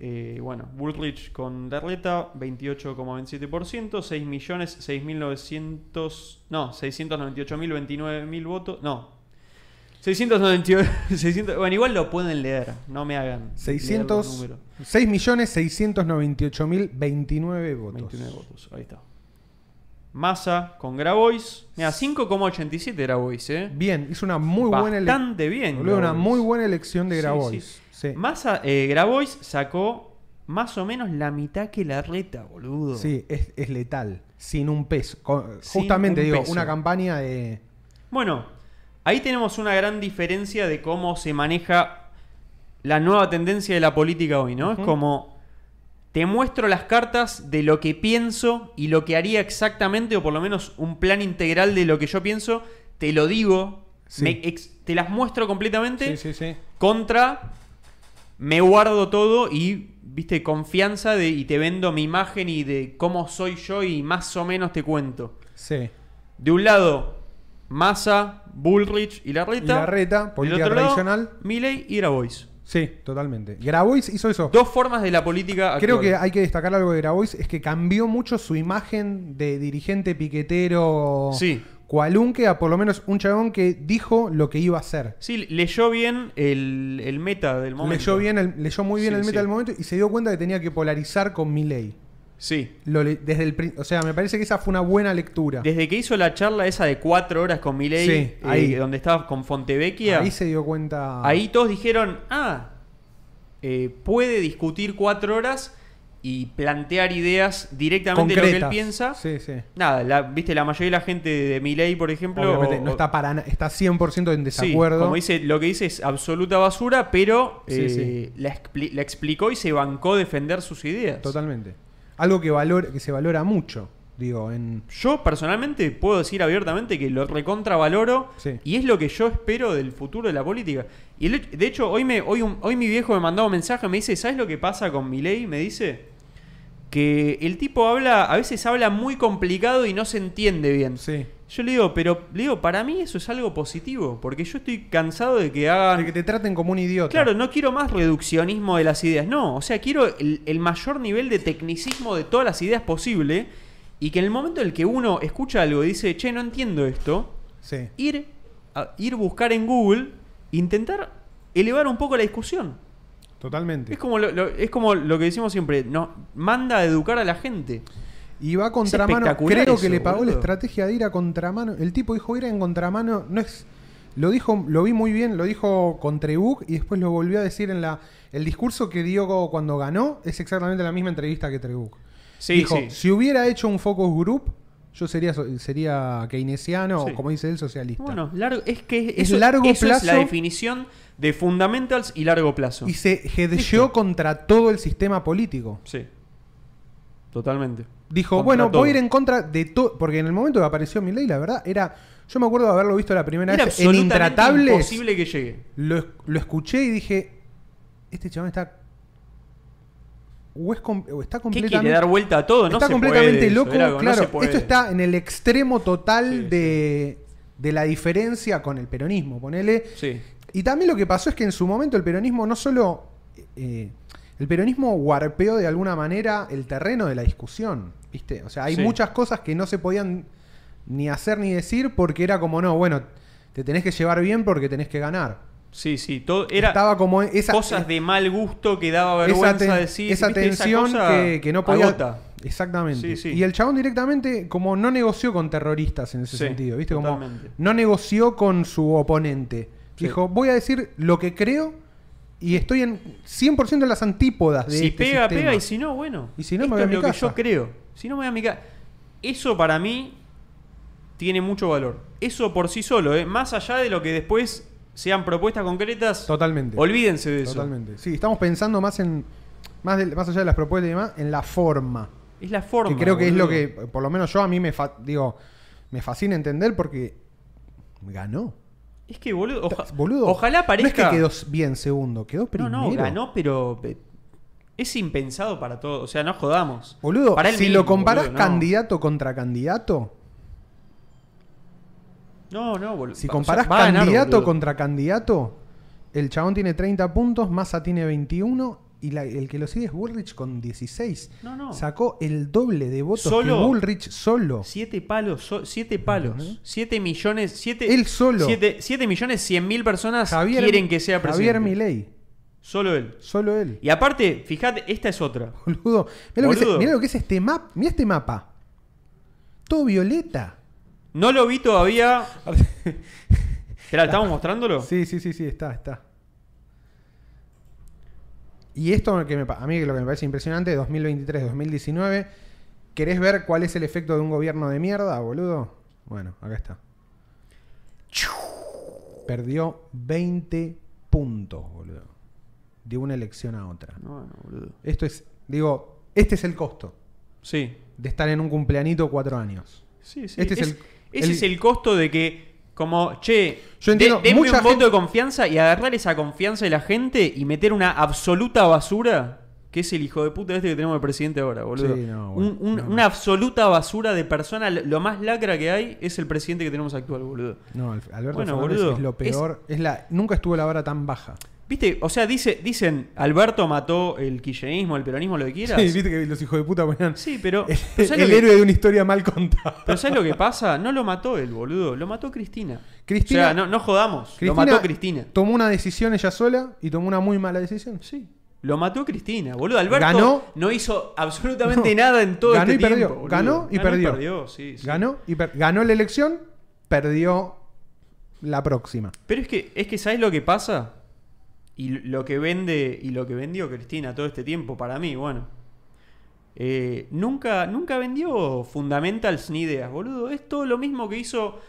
Eh, bueno, Bullrich con Larreta, 28,27%, 6 millones, 6.900, no, 698.029.000 votos, no. 698, 600, bueno, igual lo pueden leer, no me hagan. leer los 600 números. 6.698.029 votos. 29 votos, ahí está. Massa con Grabois, mira, 5,87 Grabois, eh. Bien, hizo una muy buena elección. Bastante bien. Una Grabois. muy buena elección de Grabois. sí. Sí. Massa, eh, Grabois sacó más o menos la mitad que la reta, boludo. Sí, es, es letal. Sin un peso. Con- Sin justamente un digo, peso. una campaña de. Bueno, ahí tenemos una gran diferencia de cómo se maneja la nueva tendencia de la política hoy, ¿no? Es como te muestro las cartas de lo que pienso y lo que haría exactamente, o por lo menos un plan integral de lo que yo pienso, te lo digo, Sí. me ex- te las muestro completamente Sí, sí, sí. contra me guardo todo y viste confianza de y te vendo mi imagen y de cómo soy yo y más o menos te cuento. Sí. De un lado, Massa, Bullrich y Larreta. Y Larreta, política tradicional. Milley y Grabois. Sí, totalmente. Grabois hizo eso. Dos formas de la política Creo actual. que hay que destacar algo de Grabois, es que cambió mucho su imagen de dirigente piquetero Sí. cualunque a por lo menos un chabón que dijo lo que iba a hacer. Sí, leyó bien el, el meta del momento. Leyó, bien el- leyó muy bien Sí, el meta sí. del momento y se dio cuenta que tenía que polarizar con Milley. Sí. Lo desde el, o sea, me parece que esa fue una buena lectura. Desde que hizo la charla esa de cuatro horas con Milley, Sí, eh, ahí. donde estaba con Fontevecchia, Ahí ahí, se dio cuenta. todos dijeron, ah, eh, puede discutir cuatro horas y plantear ideas directamente de lo que él concretas. piensa. Sí, sí. Nada, la, viste, la mayoría de la gente de Milley, por ejemplo, o- no está para está 100% en Sí, desacuerdo. como dice, lo que dice es absoluta basura, pero eh, sí. La, expli- la explicó y se bancó defender sus ideas. Totalmente. Algo que valor, que se valora mucho, digo, en Yo personalmente puedo decir abiertamente que lo recontravaloro Sí. y es lo que yo espero del futuro de la política. Y el de hecho, hoy, me, hoy, un- hoy mi viejo me mandó un mensaje, me dice, ¿sabes lo que pasa con mi ley? Me dice que el tipo habla, a veces habla muy complicado y no se entiende bien. sí. Yo le digo, pero le digo, para mí eso es algo positivo, porque yo estoy cansado de que hagan... De que te traten como un idiota. Claro, no quiero más reduccionismo de las ideas, no, o sea, quiero el, el mayor nivel de tecnicismo de todas las ideas posible y que en el momento en el que uno escucha algo y dice, che, no entiendo esto, Sí. ir a ir buscar en Google, intentar elevar un poco la discusión. Totalmente. Es como lo, lo- es como lo que decimos siempre, no, manda a educar a la gente. Y va a contramano. Creo eso, que le pagó la estrategia de ir a contramano. El tipo dijo ir en contramano. No es. Lo dijo, lo vi muy bien, lo dijo con Trebuch y después lo volvió a decir en la. El discurso que dio cuando ganó es exactamente la misma entrevista que Trebuch. Sí, dijo, sí. si hubiera hecho un focus group, yo sería, sería keynesiano Sí. o como dice él, socialista. Bueno, largo, es que Es largo eso es la plazo. definición de fundamentals y largo plazo. y se contra todo el sistema político. Sí. Totalmente. Dijo, Contra bueno, todo. voy a ir en contra de todo. Porque en el momento que apareció Milei, la verdad, era. Yo me acuerdo de haberlo visto la primera Era vez en Intratables. imposible que llegue. Lo, lo escuché y dije, este chabón está... O, es com- o está ¿Qué completamente... quiere dar vuelta a todo? No está se completamente puede loco. claro, esto está en el extremo total Sí, de, de la diferencia con el peronismo, ponele. Sí. Y también lo que pasó es que en su momento el peronismo no solo... eh, el peronismo guarpeó de alguna manera el terreno de la discusión, ¿viste? O sea, hay Sí. muchas cosas que no se podían ni hacer ni decir porque era como, no, bueno, te tenés que llevar bien porque tenés que ganar. Sí, sí. Todo era Estaba como esa, cosas de mal gusto que daba esa, vergüenza ten- decir. esa tensión cosa que, que no podía... agota. Exactamente. Sí, sí. Y el chabón directamente como no negoció con terroristas en ese Sí, sentido, ¿viste? Como no negoció con su oponente. Dijo, voy a decir lo que creo y estoy en 100% en las antípodas de Si este pega, sistema. pega, y si no, bueno. Y si no, me voy a es mi lo que yo creo. Si no, me voy a mi casa. Eso para mí tiene mucho valor. Eso por sí solo, ¿eh? más allá de lo que después sean propuestas concretas, Totalmente. olvídense de eso. Totalmente. Sí, estamos pensando más en más, de- más allá de las propuestas y demás, en la forma. Es la forma. que creo que es lo que, por lo menos yo a mí me fa- digo, me fascina entender porque ganó. Es que, boludo, oja- Boludo, ojalá parezca. No es que quedó bien segundo, quedó No, primero. no, ganó, pero eh, es impensado para todo. O sea, no jodamos. Boludo, Para si mismo, lo comparás boludo, no. candidato contra candidato, No, no, boludo. si comparás o sea, va a ganar, candidato boludo. contra candidato, el chabón tiene 30 puntos, Massa tiene 21 y la- el que lo sigue es Bullrich con 16. No, no. Sacó el doble de votos Solo. que Bullrich solo. Siete palos, so- siete palos. Siete millones, siete. Él solo. Siete, siete millones cien mil personas Javier, quieren que sea presidente. Javier Milei, Solo él. solo él. Y aparte, fíjate, esta es otra. Boludo, mirá lo, que es, Boludo. mirá lo que es este mapa. Mira este mapa. Todo violeta. No lo vi todavía. ¿estamos mostrándolo? Sí, sí, sí, sí, está, está. Y esto que me, a mí lo que me parece impresionante, 2023-2019, ¿querés ver cuál es el efecto de un gobierno de mierda, boludo? Bueno, acá está. Perdió 20 puntos, boludo. De una elección a otra. No, no, boludo. Esto es, digo, este es el costo Sí. de estar en un cumpleañito cuatro años. Sí, sí. Este es Es- el- ese el- es el costo de que, como, che, Yo entiendo, de- mucha un voto gente- de confianza y agarrar esa confianza de la gente y meter una absoluta basura, que es el hijo de puta este que tenemos de presidente ahora, boludo. Sí, no, bueno, Un- un- no, no. Una absoluta basura de persona, lo más lacra que hay es el presidente que tenemos actual, boludo. No, Alberto Bueno, Fernández boludo, es lo peor. Es, la, nunca estuvo la vara tan baja. Viste, o sea, dice, dicen, Alberto mató el kirchnerismo, el peronismo, lo que quieras. Sí, viste que los hijos de puta ponían Sí, pero, el, pero ¿sabes el que- héroe de una historia mal contada. pero ¿sabes lo que pasa? No lo mató él, boludo. Lo mató Cristina. Cristina- o sea, no, no jodamos. Cristina lo mató Cristina. Tomó una decisión ella sola y tomó una muy mala decisión. Sí. Lo mató Cristina, boludo. Alberto Ganó- no hizo absolutamente No. nada en todo Ganó este y perdió. tiempo. Ganó y perdió. sí, sí. Ganó y per- ganó la elección, perdió la próxima. Pero es que, es que ¿sabes lo que pasa? Y lo que vende y lo que vendió Cristina todo este tiempo, para mí, bueno. eh, nunca, nunca vendió fundamentals ni ideas, boludo. Es todo lo mismo que hizo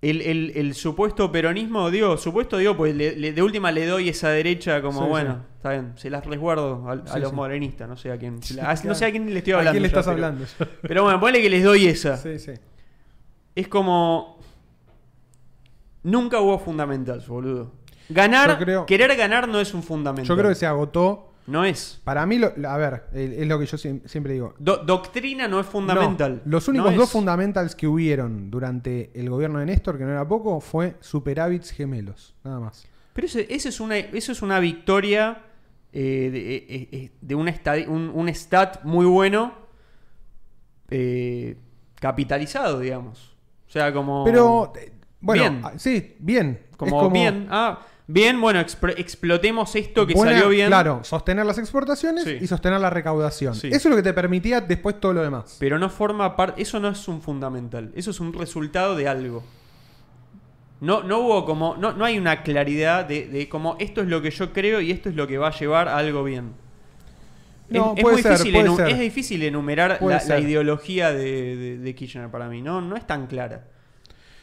el, el- el supuesto peronismo. Digo, supuesto, digo, pues le- le- de última le doy esa derecha como, Sí, bueno, sí. está bien, se las resguardo a, a Sí, los sí. modernistas, no sé a quién. claro. No sé a quién le estoy ¿A hablando. quién le ya, estás pero- hablando? Pero bueno, ponle que les doy esa. sí, sí. Es como. Nunca hubo fundamentals, boludo. Ganar, creo- querer ganar no es un fundamental. Yo creo que se agotó No es. Para mí, lo- a ver, es lo que yo siem- siempre digo. Do- doctrina no es fundamental. No, los únicos No dos es- fundamentals que hubieron durante el gobierno de Néstor, que no era poco, fue superávits gemelos, nada más. Pero ese es una, eso es una victoria eh, de, eh, eh, de un, un, un stat muy bueno eh, capitalizado, digamos. O sea, como... Pero, bueno, Bien. ah, sí, bien. Es Como, bien, ah, bien, bueno, explotemos esto que buena- salió bien. Claro, sostener las exportaciones Sí. y sostener la recaudación. Sí. Eso es lo que te permitía después todo lo demás. Pero no forma parte. Eso no es un fundamental. Eso es un resultado de algo. No, no hubo como. No, no hay una claridad de, de como esto es lo que yo creo y esto es lo que va a llevar a algo bien. No, es, es muy ser, difícil puede enu- ser. es difícil enumerar la, ideología de, de- de Kirchner para mí. No, no es tan clara.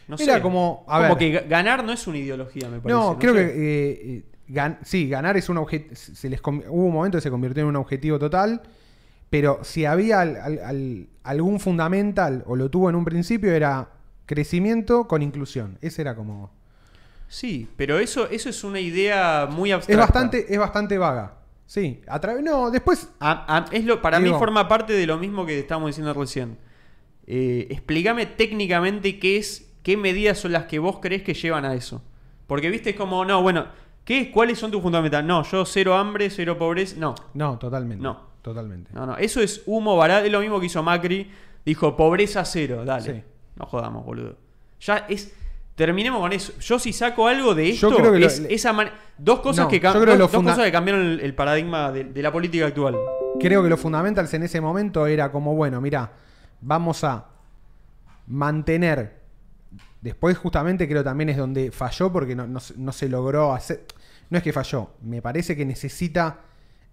No Era sé. como- a como ver. que ga- ganar no es una ideología, me parece. No, creo sé. que eh, eh, gan- sí, ganar es un objetivo. Se les com- hubo un momento que se convirtió en un objetivo total. Pero si había al- al- al- algún fundamental, o lo tuvo en un principio, era crecimiento con inclusión. Ese era como. Sí, pero eso, eso es una idea muy Es abstracta. bastante, es bastante vaga. Sí. A través. No, después. A- a- es lo, para Digo- mí forma parte de lo mismo que estábamos diciendo recién. Eh, explícame técnicamente qué es, qué medidas son las que vos crees que llevan a eso. Porque viste es como, no, bueno, ¿qué, ¿cuáles son tus fundamentales? No, yo cero hambre, cero pobreza. No, No, totalmente. No. Totalmente. no, no. Eso es humo barato. Es lo mismo que hizo Macri. Dijo pobreza cero, dale. Sí. No jodamos, boludo. Ya es. Terminemos con eso. Yo si saco algo de Yo esto, creo que lo- es esa dos cosas No, que yo dos, lo dos cosas cambiaron el, el paradigma de, de la política actual. Creo que los fundamentals en ese momento era como, bueno, mira, vamos a mantener. Después, justamente, creo también es donde falló porque no, no se- no se logró hacer. No es que falló, me parece que necesita.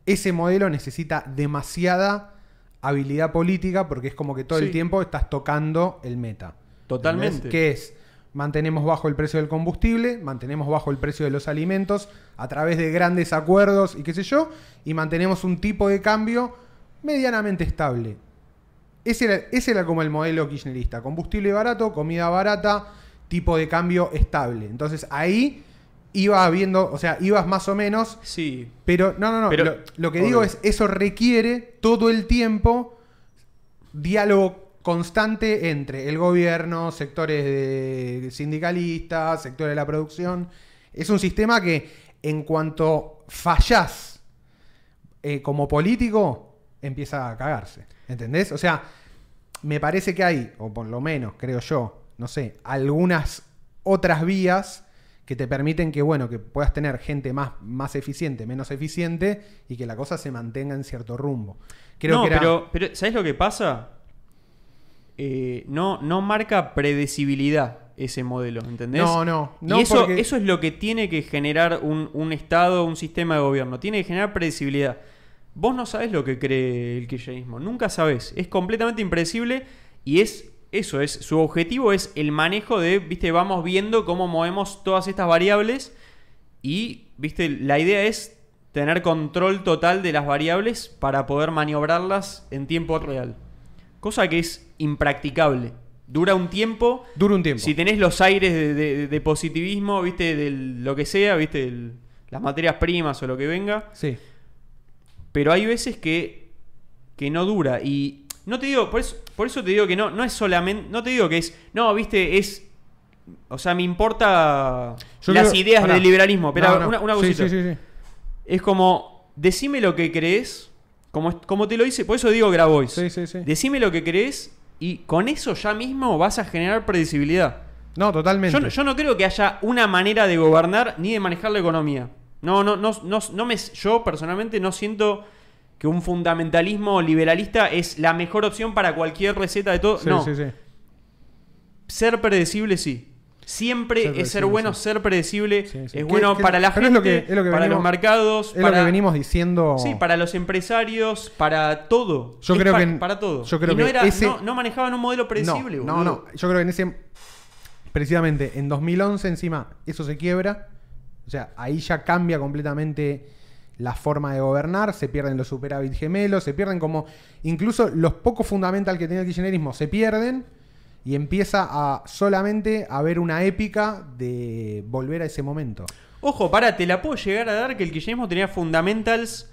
Ese modelo necesita demasiada habilidad política porque es como que todo Sí. el tiempo estás tocando el meta. Totalmente. Que es mantenemos bajo el precio del combustible, mantenemos bajo el precio de los alimentos a través de grandes acuerdos y qué sé yo, y mantenemos un tipo de cambio medianamente estable. Ese era, ese era como el modelo kirchnerista, combustible barato, comida barata, tipo de cambio estable. Entonces ahí iba habiendo, o sea, ibas más o menos Sí. pero no, no, no. Pero- lo, lo que digo es, eso requiere todo el tiempo diálogo constante entre el gobierno, sectores de sindicalistas, sectores de la producción. Es un sistema que en cuanto fallás eh, como político, empieza a cagarse. ¿Entendés? O sea, me parece que hay, o por lo menos creo yo, no sé, algunas otras vías que te permiten que, bueno, que puedas tener gente más, más eficiente, menos eficiente y que la cosa se mantenga en cierto rumbo. Creo no, que era- pero, pero ¿sabes lo que pasa? Eh, no, no marca predecibilidad ese modelo, ¿entendés? No, no, no, y eso, porque- eso es lo que tiene que generar un, un Estado, un sistema de gobierno. Tiene que generar predecibilidad. Vos no sabés lo que cree el kirchnerismo. Nunca sabés. Es completamente impredecible y es eso. es Su objetivo es el manejo de, viste, vamos viendo cómo movemos todas estas variables y, viste, la idea es tener control total de las variables para poder maniobrarlas en tiempo real. Cosa que es impracticable. Dura un tiempo. Dura un tiempo. Si tenés los aires de, de- de positivismo, viste, de lo que sea, viste, el- las materias primas o lo que venga. Sí. Pero hay veces que, que no dura. Y no te digo, por eso, por eso te digo que no, no es solamente. No te digo que es. No, viste, es. O sea, me importa Yo las creo- ideas del liberalismo. Pero No, no. una, una Sí, cosita. sí, sí, sí. Es como. Decime lo que crees. Como, como te lo dice. Por eso digo Grabois. Sí, sí, sí. Decime lo que crees. Y con eso ya mismo vas a generar predecibilidad. No, totalmente. Yo no creo que haya una manera de gobernar ni de manejar la economía. No, no, no, no, no me, yo personalmente no siento que un fundamentalismo liberalista es la mejor opción para cualquier receta de todo. Sí, no, sí, sí. ser predecible sí. Siempre Ser es ser bueno ser predecible. Es ¿Qué- bueno para la gente, que- para venimos- los mercados, Es para, lo que venimos diciendo. Sí, para los empresarios, para todo. Yo Es creo que- para todo. yo creo y no, que era, ese- no, no manejaban un modelo predecible. no, no, no. Yo creo que en ese. Precisamente en 2011, encima, eso se quiebra. O sea, ahí ya cambia completamente la forma de gobernar. Se pierden los superávit gemelos. Se pierden como. Incluso los pocos fundamentals que tenía el kirchnerismo se pierden. Y empieza a solamente a haber una épica de volver a ese momento. Ojo, pará, te la puedo llegar a dar que el kirchnerismo tenía fundamentals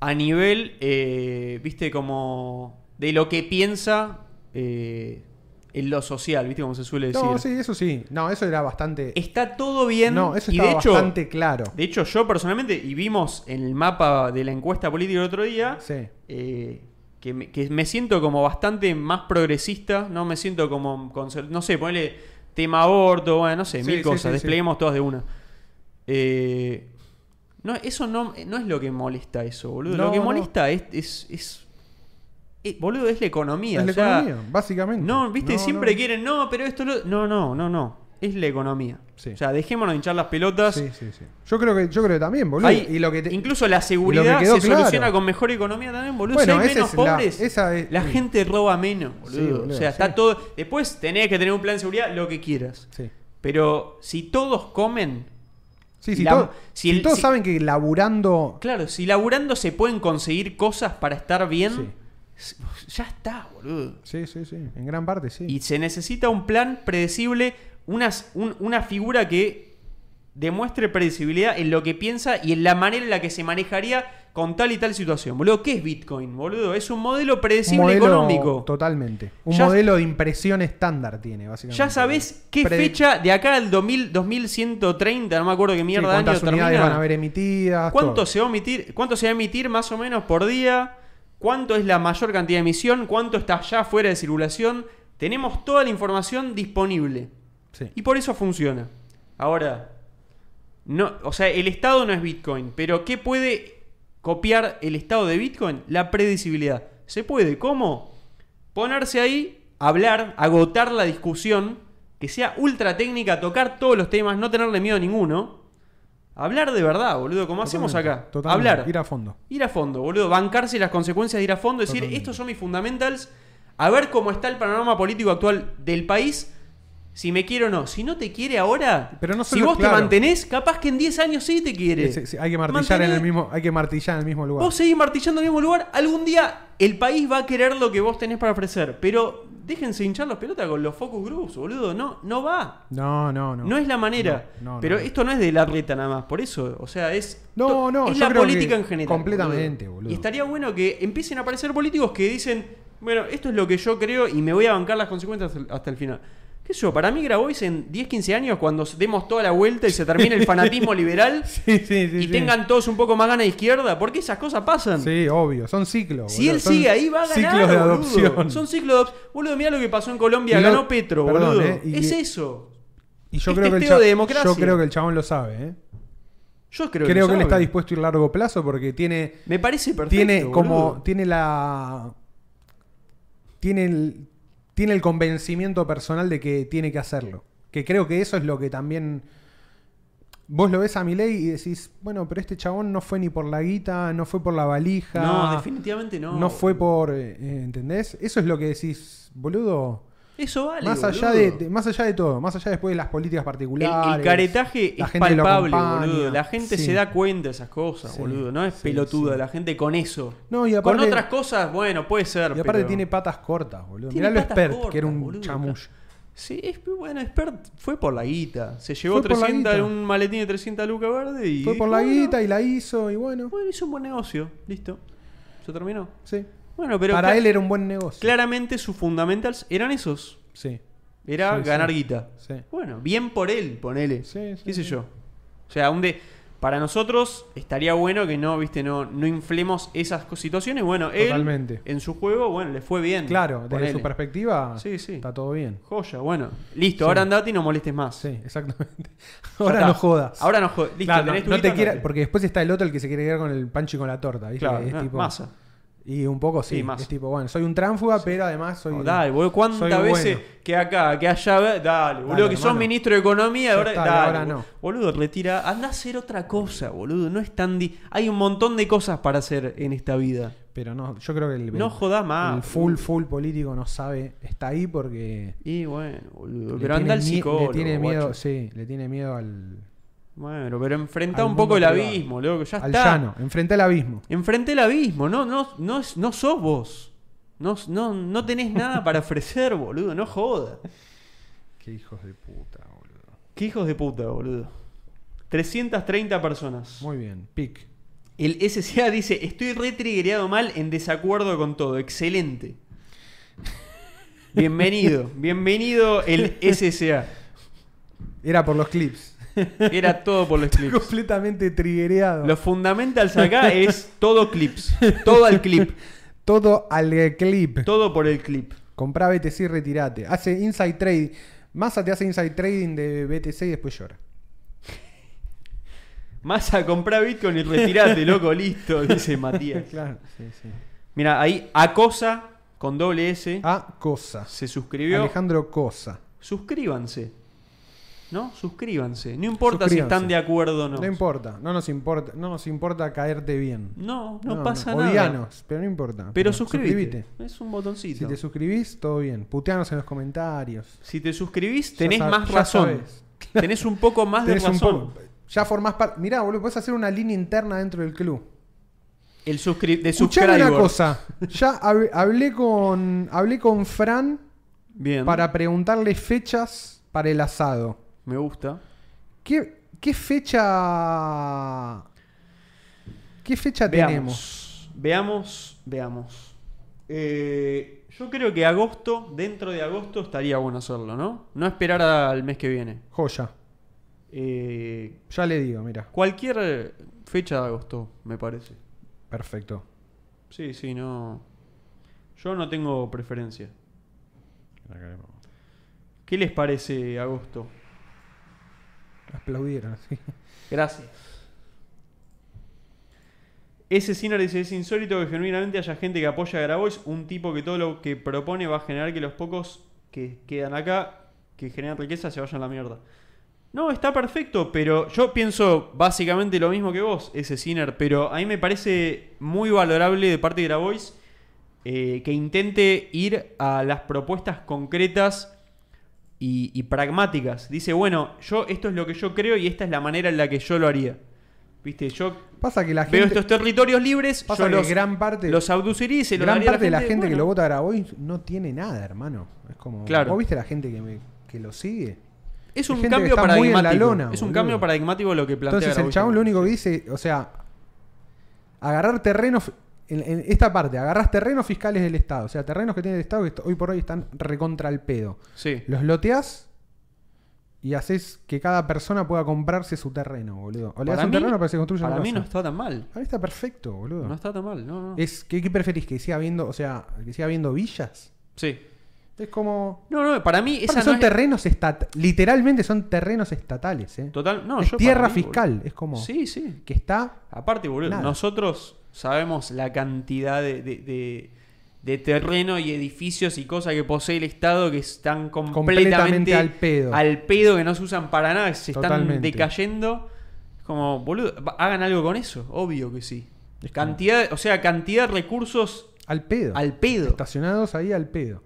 a nivel, eh, viste, como de lo que piensa eh, en lo social, viste, como se suele decir. No, sí, eso sí. No, eso era bastante. Está todo bien. No, eso y de hecho, bastante claro. de hecho, yo personalmente, y vimos en el mapa de la encuesta política el otro día, Sí. eh, que, me, que me siento como bastante más progresista, no me siento como, no sé, ponele tema aborto, bueno, no sé, Sí, mil sí, cosas, despleguemos todas de una. Eh, no, eso no, no es lo que molesta eso, boludo. No, lo que no. molesta es, es, es- eh, boludo, es la economía. Es la o sea, economía, básicamente. No, viste, No, siempre no. quieren, no, pero esto lo... No, no, no, no. Es la economía. Sí. O sea, dejémonos de hinchar las pelotas. Sí, sí, sí. Yo creo que, yo creo que también, boludo. Hay- y lo que te- incluso la seguridad que se soluciona con mejor economía también, boludo. Bueno, si hay menos es la- pobres, esa es- la gente roba menos, boludo. Sí, boludo, o sea, sí. está todo. Después tenés que tener un plan de seguridad, lo que quieras. Sí. Pero si todos comen, Sí, sí, La- todo- si todos si- saben que laburando. claro, si laburando se pueden conseguir cosas para estar bien, Sí. Ya está, boludo. Sí, sí, sí. En gran parte, sí. Y se necesita un plan predecible, unas- un- una figura que demuestre predecibilidad en lo que piensa y en la manera en la que se manejaría con tal y tal situación. Boludo, ¿qué es Bitcoin? Boludo, es un modelo predecible modelo económico. Totalmente. Un Ya- modelo de impresión estándar tiene, básicamente. Ya sabés qué fecha de acá al 2000, 2130, no me acuerdo qué Sí, mierda año cuántas unidades termina. van a haber emitidas. ¿Cuánto todo. se va a emitir? ¿Cuánto se va a emitir más o menos por día? ¿Cuánto es la mayor cantidad de emisión? ¿Cuánto está ya fuera de circulación? Tenemos toda la información disponible. Sí. Y por eso funciona. Ahora, no, o sea, el Estado no es Bitcoin, pero ¿qué puede copiar el Estado de Bitcoin? La predecibilidad. ¿Se puede? ¿Cómo? Ponerse ahí, hablar, agotar la discusión, que sea ultra técnica, tocar todos los temas, no tenerle miedo a ninguno. Hablar de verdad, boludo, como hacemos acá. totalmente. Hablar. Ir a fondo. Ir a fondo, boludo. Bancarse las consecuencias de ir a fondo. Decir, Totalmente. estos son mis fundamentals. A ver cómo está el panorama político actual del país. Si me quiere o no. Si no te quiere ahora, Pero no si vos claro. te mantenés, capaz que en 10 años sí te quiere. Hay que martillar en el mismo, hay que martillar en el mismo lugar. Vos seguís martillando en el mismo lugar. Algún día el país va a querer lo que vos tenés para ofrecer. Pero déjense hinchar las pelotas con los focus groups, boludo. No, no va. No, no, no. No, es la manera. No, no, pero no. esto no es de la reta nada más. Por eso, o sea, es. No, no, Es la política en general. completamente, boludo. Y estaría bueno que empiecen a aparecer políticos que dicen: Bueno, esto es lo que yo creo y me voy a bancar las consecuencias hasta el final. ¿Qué sé yo? Para mí, Grabois en 10, 15 años, cuando demos toda la vuelta y se termine el fanatismo liberal Sí, sí, sí. y tengan todos un poco más ganas de izquierda, porque esas cosas pasan. Sí, obvio. Son ciclos. Si boludo, él son sigue ahí, va a ganar. Ciclos de boludo. adopción. Son ciclos de adopción. Boludo, mira lo que pasó en Colombia. Lo- Ganó Petro, perdón, boludo. eh, y- es eso. Y yo es creo, que el testeo cha- de democracia. yo creo que el chabón lo sabe, ¿eh? Yo creo, Creo, que él está dispuesto a ir a largo plazo porque tiene. Me parece perfecto. tiene como. boludo. Tiene la. Tiene el. Tiene el convencimiento personal de que tiene que hacerlo. Que creo que eso es lo que también. Vos lo ves a Milei y decís, bueno, pero este chabón no fue ni por la guita, no fue por la valija. No, definitivamente no. No fue por. eh, eh, ¿Entendés? Eso es lo que decís, boludo. Eso vale. más, allá de, de- más allá de todo, más allá después de las políticas El, particulares. el caretaje la es gente lo palpable, acompaña. boludo. La gente Sí. se da cuenta de esas cosas, Sí, boludo. No es sí, pelotuda sí. la gente con eso. No, y con otras cosas, bueno, puede ser. y aparte pero- tiene patas cortas, boludo. Tiene Mirá lo patas expert, cortas, que era un boludo. chamush. Sí, es, bueno, Expert fue por la guita. Se llevó Fue por la 300, guita. un maletín de 300 lucas verde y. Fue por la bueno, guita y la hizo y bueno, Bueno, hizo un buen negocio. Listo. Se terminó. sí. Bueno, pero. Para él era un buen negocio. Claramente sus fundamentals eran esos. Sí. Era Sí, sí. ganar guita. Sí. Bueno, bien por él, ponele. Sí, sí, ¿Qué sé sí. yo? O sea, un de, para nosotros estaría bueno que no, viste, no, no inflemos esas situaciones. Bueno, él Totalmente. en su juego, bueno, le fue bien. Claro, desde ponele. su perspectiva Sí, sí. está todo bien. Joya, bueno. Listo, Sí. ahora andate y no molestes más. Sí, exactamente. Ahora no jodas. Ahora no jodas. Listo, Claro, no, tenés tu no te quiera- porque después está el otro el que se quiere quedar con el pancho y con la torta, ¿viste? Claro, Es tipo- masa. Y un poco sí, es tipo, bueno, soy un tránfuga, pero además soy No, dale, boludo, ¿cuántas veces bueno. que acá, que allá, dale, boludo, que sos hermano. ministro de Economía, ahora, dale, ahora no. Boludo, retira, anda a hacer otra cosa, boludo, no es tan... di- Hay un montón de cosas para hacer en esta vida. Pero no, yo creo que el, No el- jodás más. el full, full político no sabe, está ahí porque. Y bueno, boludo, pero anda al psicólogo, Le tiene miedo, guacho. sí, le tiene miedo al, Bueno, pero enfrenta al un poco el privado. abismo, loco, ya al está. llano, enfrente al abismo. Enfrente el abismo, no, no, no, no sos vos. No, no, no tenés nada para ofrecer, boludo, no jodas. Qué hijos de puta, boludo. Qué hijos de puta, boludo. 330 personas. Muy bien, pic. El SCA dice, estoy retriggereado mal en desacuerdo con todo. Excelente. Bienvenido, bienvenido el SCA. Era por los clips. Era todo por los clips. Completamente triggereado. Los fundamentals acá es todo clips. Todo al clip. Todo al clip. Todo por el clip. Comprá BTC y retirate. Hace inside trading. Massa te hace inside trading de BTC y después llora. Más a comprar Bitcoin y retirate, loco, listo, dice Matías. Claro, sí, sí. Mira, ahí Acosa con doble S A cosa. se suscribió. Alejandro Cosa. Suscríbanse. ¿No? Suscríbanse. No importa si están de acuerdo o no. No importa, no nos importa, no nos importa caerte bien. No, no, pasa nada. Odianos, pero no importa. Pero suscríbete. Es un botoncito. Si te suscribís, todo bien. Puteanos en los comentarios. Si te suscribís, tenés más razón. Tenés un poco más de Tenés razón. Ya formás parte. Mirá, boludo, puedes hacer una línea interna dentro del club. El suscri de Escuchame una cosa. Ya hab- hablé con. Hablé con Fran Bien. para preguntarle fechas para el asado. Me gusta. ¿Qué, qué fecha. ¿Qué fecha tenemos? Veamos. Veamos, veamos. Eh, yo creo que agosto, dentro de agosto, estaría bueno hacerlo, ¿no? No esperar al mes que viene. Joya. Eh, Ya le digo, mira. cualquier fecha de agosto, me parece. Perfecto. Sí, sí, no. Yo no tengo preferencia. ¿Qué les parece agosto? Aplaudieron, sí. Gracias. Ese Sinner dice, es insólito que genuinamente haya gente que apoya a Grabois, un tipo que todo lo que propone va a generar que los pocos que quedan acá, que generan riqueza, se vayan a la mierda. No, está perfecto, pero yo pienso básicamente lo mismo que vos, ese Sinner, pero a mí me parece muy valorable de parte de Grabois eh, que intente ir a las propuestas concretas y, y pragmáticas. Dice, bueno, yo esto es lo que yo creo y esta es la manera en la que yo lo haría. Viste, yo Pasa que la veo gente. estos territorios libres, Pasa yo que los, gran parte. los abduciría y se los gran parte de la gente que lo vota a Grabois no tiene nada, hermano. Es como. Claro. ¿Vos viste la gente que, me- que lo sigue? Es un cambio la paradigmático. lona, es un boludo. cambio paradigmático lo que plantea Entonces el chabón lo único que dice, o sea, agarrar terrenos. En, en esta parte, agarrás terrenos fiscales del Estado. O sea, terrenos que tiene el Estado que hoy por hoy están recontra el pedo. Sí. Los loteás y haces que cada persona pueda comprarse su terreno, boludo. O le das un mí- terreno para que se construya Para una mí no está tan mal. Para mí está perfecto, boludo. No está tan mal, no, no. Es, ¿qué, qué preferís? ¿Que siga habiendo, o sea, que siga habiendo villas? Sí. Es como. No, no, para mí esa no son es- terrenos estatales. Literalmente son terrenos estatales, ¿eh? Total, no, es yo tierra mí, fiscal. boludo. Es como. Sí, sí. Que está. Aparte, boludo, Nada. nosotros sabemos la cantidad de, de- de- de terreno y edificios y cosas que posee el Estado que están completamente, Completamente al pedo. al pedo, que no se usan para nada, que se están decayendo. Es como, boludo, hagan algo con eso, obvio que sí. Es como- Cantidad, o sea, cantidad de recursos Al pedo. al pedo. Estacionados ahí al pedo.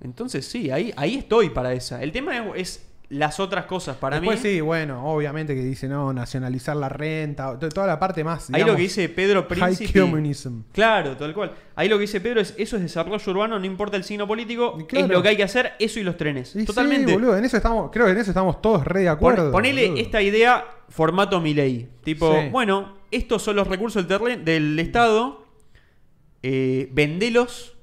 Entonces sí, ahí, ahí estoy para esa. El tema es, es las otras cosas. Para Después mí, sí, bueno, obviamente que dice, no, nacionalizar la renta. to- Toda la parte más. ahí lo que dice Pedro High Príncipe. communism. Claro, tal cual. Ahí lo que dice Pedro es, eso es desarrollo urbano, no importa el signo político, claro. es lo que hay que hacer, eso y los trenes. Y Totalmente. Sí, boludo, en eso estamos, creo que en eso estamos todos re de Pon- acuerdo. ponele boludo. esta idea formato Milei. Tipo, Sí. bueno, estos son los recursos del, Estado, eh, vendelos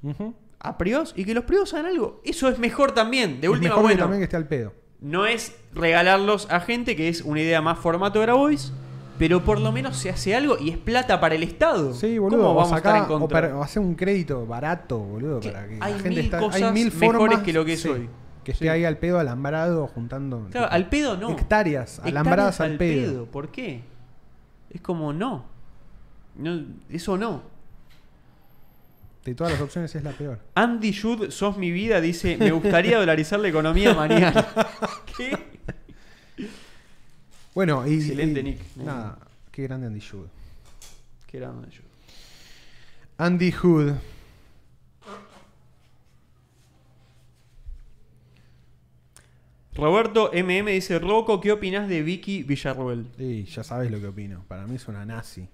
a privados y que los privados hagan algo. Eso es mejor también. De Es última, que bueno, también que esté al pedo. No es regalarlos a gente, que es una idea más formato Grabois, pero por lo menos se hace algo y es plata para el Estado. Sí, boludo. ¿Cómo o vamos a estar en o, contra? o hacer un crédito barato, boludo. Que para que hay la gente mil está- cosas hay mil mejores formas que lo que es sí, hoy. Que esté Sí. ahí al pedo alambrado juntando. Claro, tipo, al pedo no. Hectáreas, Hectáreas alambradas al pedo. ¿Por qué? Es como no. no. Eso no. De todas las opciones es la peor. Andy Judd, sos mi vida, dice, me gustaría dolarizar la economía mañana. ¿Qué? Bueno, y. Excelente, y- Nick. Nada, qué grande Andy Hood. Qué era Andy Judd. Andy Hood. Roberto MM dice, Rocco, ¿qué opinas de Vicky Villarruel? Y ya sabes lo que opino. Para mí es una nazi.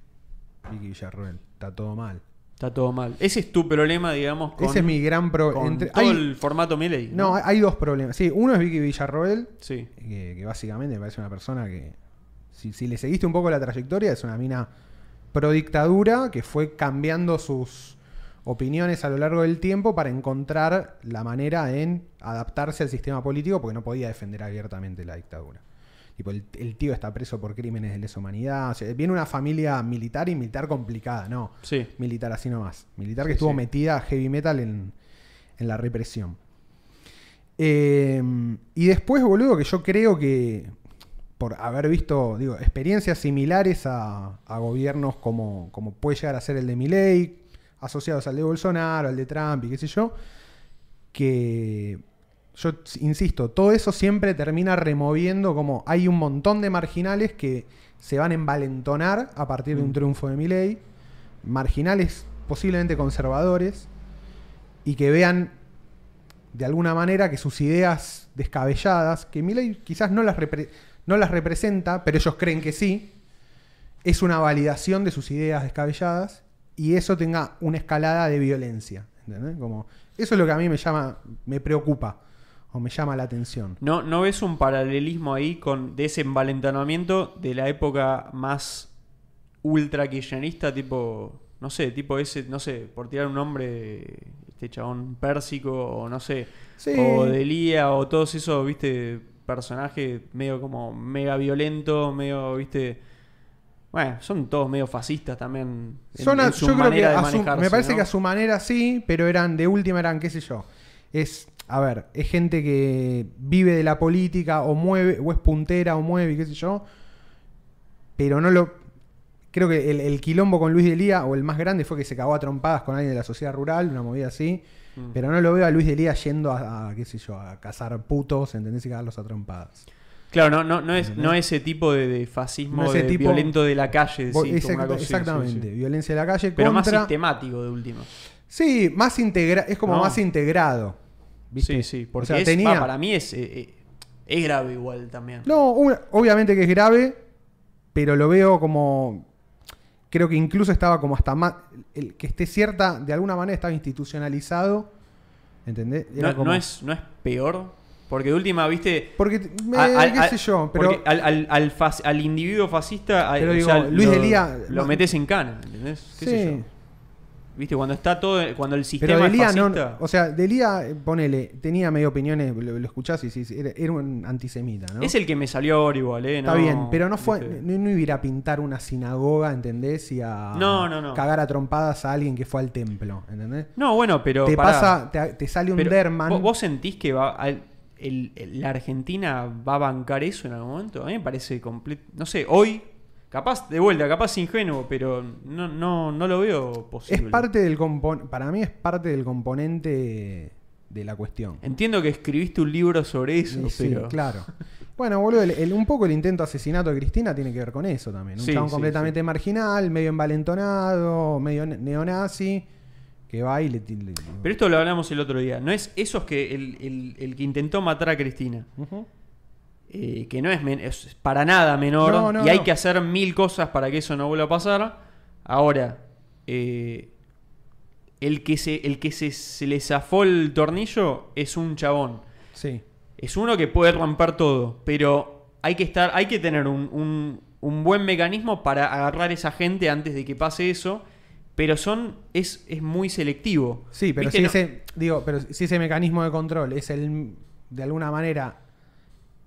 Vicky Villarroel. Está todo mal. Está todo mal. Ese es tu problema, digamos, con, Ese es mi gran problema. todo el formato Milei. No, hay, hay dos problemas. Sí, uno es Vicky Villarroel, Sí. que, que básicamente me parece una persona que. Si, si le seguiste un poco la trayectoria, es una mina pro dictadura que fue cambiando sus opiniones a lo largo del tiempo para encontrar la manera en adaptarse al sistema político porque no podía defender abiertamente la dictadura. Tipo, el, el tío está preso por crímenes de lesa humanidad. O sea, viene una familia militar y militar complicada, no. Sí. Militar así nomás. Militar que estuvo sí. metida heavy metal en, en la represión. Eh, y después, boludo, que yo creo que por haber visto, digo, experiencias similares a, a gobiernos como, como puede llegar a ser el de Milei, asociados al de Bolsonaro, al de Trump y qué sé yo, que yo insisto, todo eso siempre termina removiendo como hay un montón de marginales que se van a envalentonar a partir de un Mm. triunfo de Milei, marginales posiblemente conservadores, y que vean de alguna manera que sus ideas descabelladas, que Milei quizás no las, no las representa, pero ellos creen que sí, es una validación de sus ideas descabelladas y eso tenga una escalada de violencia. ¿entendés? Como, eso es lo que a mí me llama, me preocupa o me llama la atención. ¿No, ¿No ves un paralelismo ahí con de ese envalentonamiento de la época más ultra kirchnerista, tipo, no sé, tipo ese, no sé, por tirar un nombre, este chabón pérsico, o no sé, Sí. o Delía, o todos esos, viste, personajes medio como mega violento, medio, viste. Bueno, son todos medio fascistas también. en- Son a- en su yo creo que manera de a su- me parece ¿no? que a su manera sí, pero eran de última eran qué sé yo. Es a ver, es gente que vive de la política o mueve o es puntera o mueve y qué sé yo. Pero no lo creo que el, el quilombo con Luis Delía o el más grande fue que se cagó a trompadas con alguien de la sociedad rural, una movida así. Mm. Pero no lo veo a Luis Delía yendo a, a, qué sé yo, a cazar putos, ¿entendés? Y cagarlos a trompadas. Claro, no, no, no, es, no ese tipo de, de fascismo No ese de tipo- violento de la calle. Como cosa así, sí, exactamente, sí. violencia de la calle Pero más sistemático de último. Sí, más integra es como No. más integrado. ¿Viste? Sí, sí, porque O sea, es- tenía- va, para mí es, eh, eh, es grave igual también. No, una- obviamente que es grave, pero lo veo como. Creo que incluso estaba como hasta más. El, que esté cierta, de alguna manera estaba institucionalizado. ¿Entendés? No, como- no es, no es peor. Porque de última, viste. Porque, me- al- qué al- sé yo, pero. al, al, al individuo fascista. Pero o digo, sea, Luis lo, Delía- Lo metes en cana, ¿entendés? ¿Qué sí. sé yo? Viste, cuando está todo. Cuando el Pero sistema es Delía no. fascista. O sea, Delía, ponele, tenía medio opiniones, lo, lo escuchás y era, era un antisemita, ¿no? Es el que me salió ahora igual, ¿eh? Está No, bien, pero no fue. No, no iba a pintar una sinagoga, ¿entendés? Y a No, no, no. cagar a trompadas a alguien que fue al templo, ¿entendés? No, bueno, pero. te pará. pasa, te, te sale un Pero, Derman. ¿vos, vos sentís que va al- el- el- la Argentina va a bancar eso en algún momento? A mí me parece completo. No sé, hoy, capaz, de vuelta, capaz ingenuo, pero no, no, no lo veo Es posible. parte del compon para mí es parte del componente de la cuestión. Entiendo que escribiste un libro sobre eso, sí, pero. claro. Bueno, boludo, el- el- un poco el intento de asesinato de Cristina tiene que ver con eso también. Un Sí, chabón completamente marginal, medio envalentonado, medio ne- neonazi, que va y le... le- Pero esto lo hablamos el otro día. No es esos que el, el- el que intentó matar a Cristina. Ujú. Eh, que no es, para nada menor No, no, y hay no. que hacer mil cosas para que eso no vuelva a pasar. Ahora, eh, el que, se, el que se, se le zafó el tornillo es un chabón. Sí. Es uno que puede romper todo, pero hay que estar, hay que tener un, un- un buen mecanismo para agarrar esa gente antes de que pase eso. Pero son, es, es muy selectivo. Sí, pero si No- ese, digo, pero si ese mecanismo de control es el de alguna manera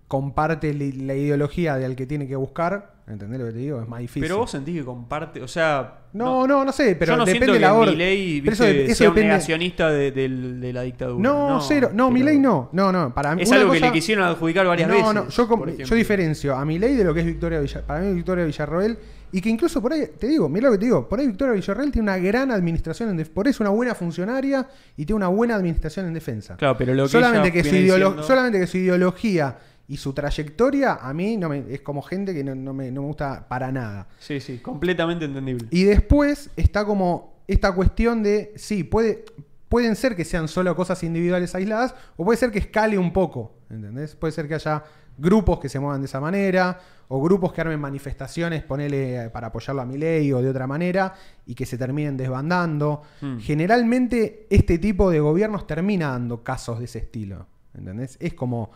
comparte la ideología del que tiene que buscar, ¿entendés lo que te digo? Es más difícil. pero vos sentís que comparte, o sea, no, no, no, sé, pero yo no depende de la orden. Milei, Pero eso, eso sea un depende. negacionista de, del- de la dictadura. No, cero. No, pero Milei no. No, no. Para mí. Es algo que le quisieron adjudicar varias no, veces. No, yo, por yo ejemplo. diferencio a Milei de lo que es Victoria Villarroel. Para mí, Victoria Villarroel. Y que incluso por ahí, te digo, mira lo que te digo, por ahí Victoria Villarroel tiene una gran administración en. Por eso es una buena funcionaria y tiene una buena administración en defensa. Claro, pero lo que solamente, que su diciendo- solamente que su ideología y su trayectoria a mí no me, es como gente que no, no me, no me gusta para nada. Sí, sí, completamente entendible. Y después está como esta cuestión de, sí, puede, pueden ser que sean solo cosas individuales aisladas, o puede ser que escale un poco, ¿entendés? Puede ser que haya grupos que se muevan de esa manera, o grupos que armen manifestaciones, ponele para apoyarlo a mi ley o de otra manera, y que se terminen desbandando. Hmm. Generalmente este tipo de gobiernos termina dando casos de ese estilo, ¿entendés? Es como...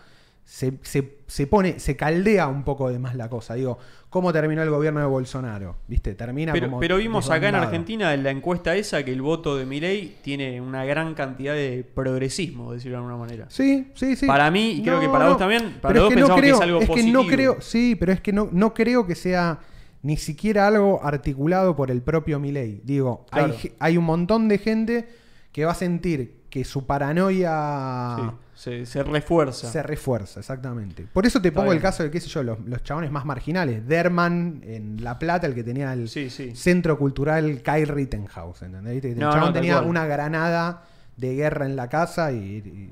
se, se- se pone, se caldea un poco de más la cosa. Digo, ¿cómo terminó el gobierno de Bolsonaro? ¿Viste? Termina Pero, como pero vimos acá en. Argentina en la encuesta esa que el voto de Milei tiene una gran cantidad de progresismo, decirlo de alguna manera. Sí, sí, sí. Para mí, y creo que para vos también, para pero vos es que no pensamos que creo, es algo que no positivo. creo, sí, pero es que no, no creo que sea ni siquiera algo articulado por el propio Milei. Digo, Claro. hay, hay un montón de gente que va a sentir que su paranoia Sí, se, se refuerza. se refuerza, exactamente. Por eso te Está pongo el caso de, qué sé yo, los, los chabones más marginales. Derman en La Plata, el que tenía el Sí, sí. Centro Cultural Kyle Rittenhouse, ¿entendés? El No, chabón no, tenía una granada de guerra en la casa y... y-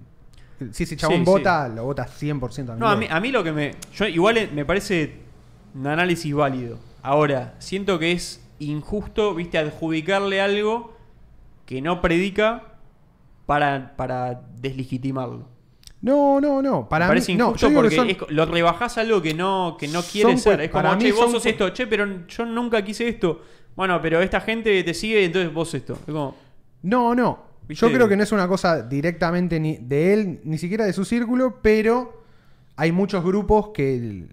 si ese chabón Sí, vota, lo vota 100% a No, a mí, a mí lo que me. Yo igual eh, me parece un análisis válido. Ahora, siento que es injusto, viste, adjudicarle algo que no predica para, para deslegitimarlo. No, no, no. Para me parece mí, no, injusto yo que porque son- es lo rebajás a algo que no, que no quiere ser. Es como, che, vos sos esto, che, pero yo nunca quise esto. Bueno, pero esta gente te sigue, entonces vos esto. Es como, No, no. ¿Viste? Yo creo que no es una cosa directamente ni de él, ni siquiera de su círculo, pero hay muchos grupos que,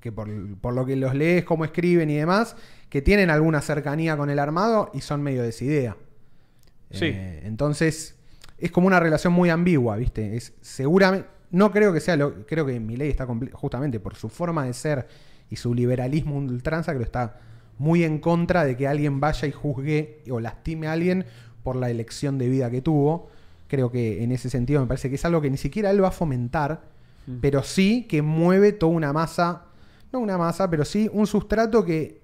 que por, por lo que los lees, cómo escriben y demás, que tienen alguna cercanía con el armado y son medio de esa idea. Sí. Eh, entonces, es como una relación muy ambigua, ¿viste? Es seguramente. No creo que sea lo. Creo que mi ley está justamente por su forma de ser y su liberalismo ultranza, creo que está muy en contra de que alguien vaya y juzgue o lastime a alguien por la elección de vida que tuvo. Creo que en ese sentido me parece que es algo que ni siquiera él va a fomentar, Mm. pero sí que mueve toda una masa, no una masa, pero sí un sustrato que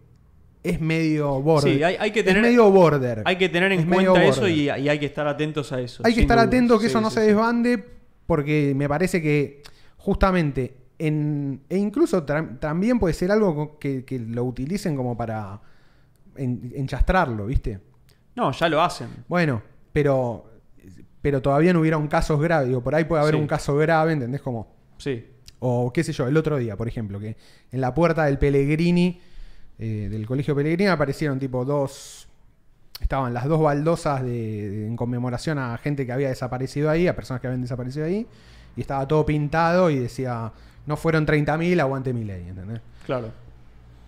es medio border. Sí, hay- hay que tener- es medio border. hay que tener en Es cuenta eso y, y hay que estar atentos a eso. Hay que estar duda. atento que Sí, eso no se desbande porque me parece que justamente en, e incluso también puede ser algo que, que lo utilicen como para en- enchastrarlo, ¿viste? No, ya lo hacen. Bueno, pero pero todavía no hubiera un caso grave, digo, por ahí puede haber Sí. un caso grave, ¿entendés? Como Sí. o qué sé yo, el otro día, por ejemplo, que en la puerta del Pellegrini, eh, del colegio Pellegrini, aparecieron tipo dos. Estaban las dos baldosas de, de- en conmemoración a gente que había desaparecido ahí, a personas que habían desaparecido ahí, y estaba todo pintado y decía, no fueron 30.000, aguante mi ley, ¿entendés? Claro.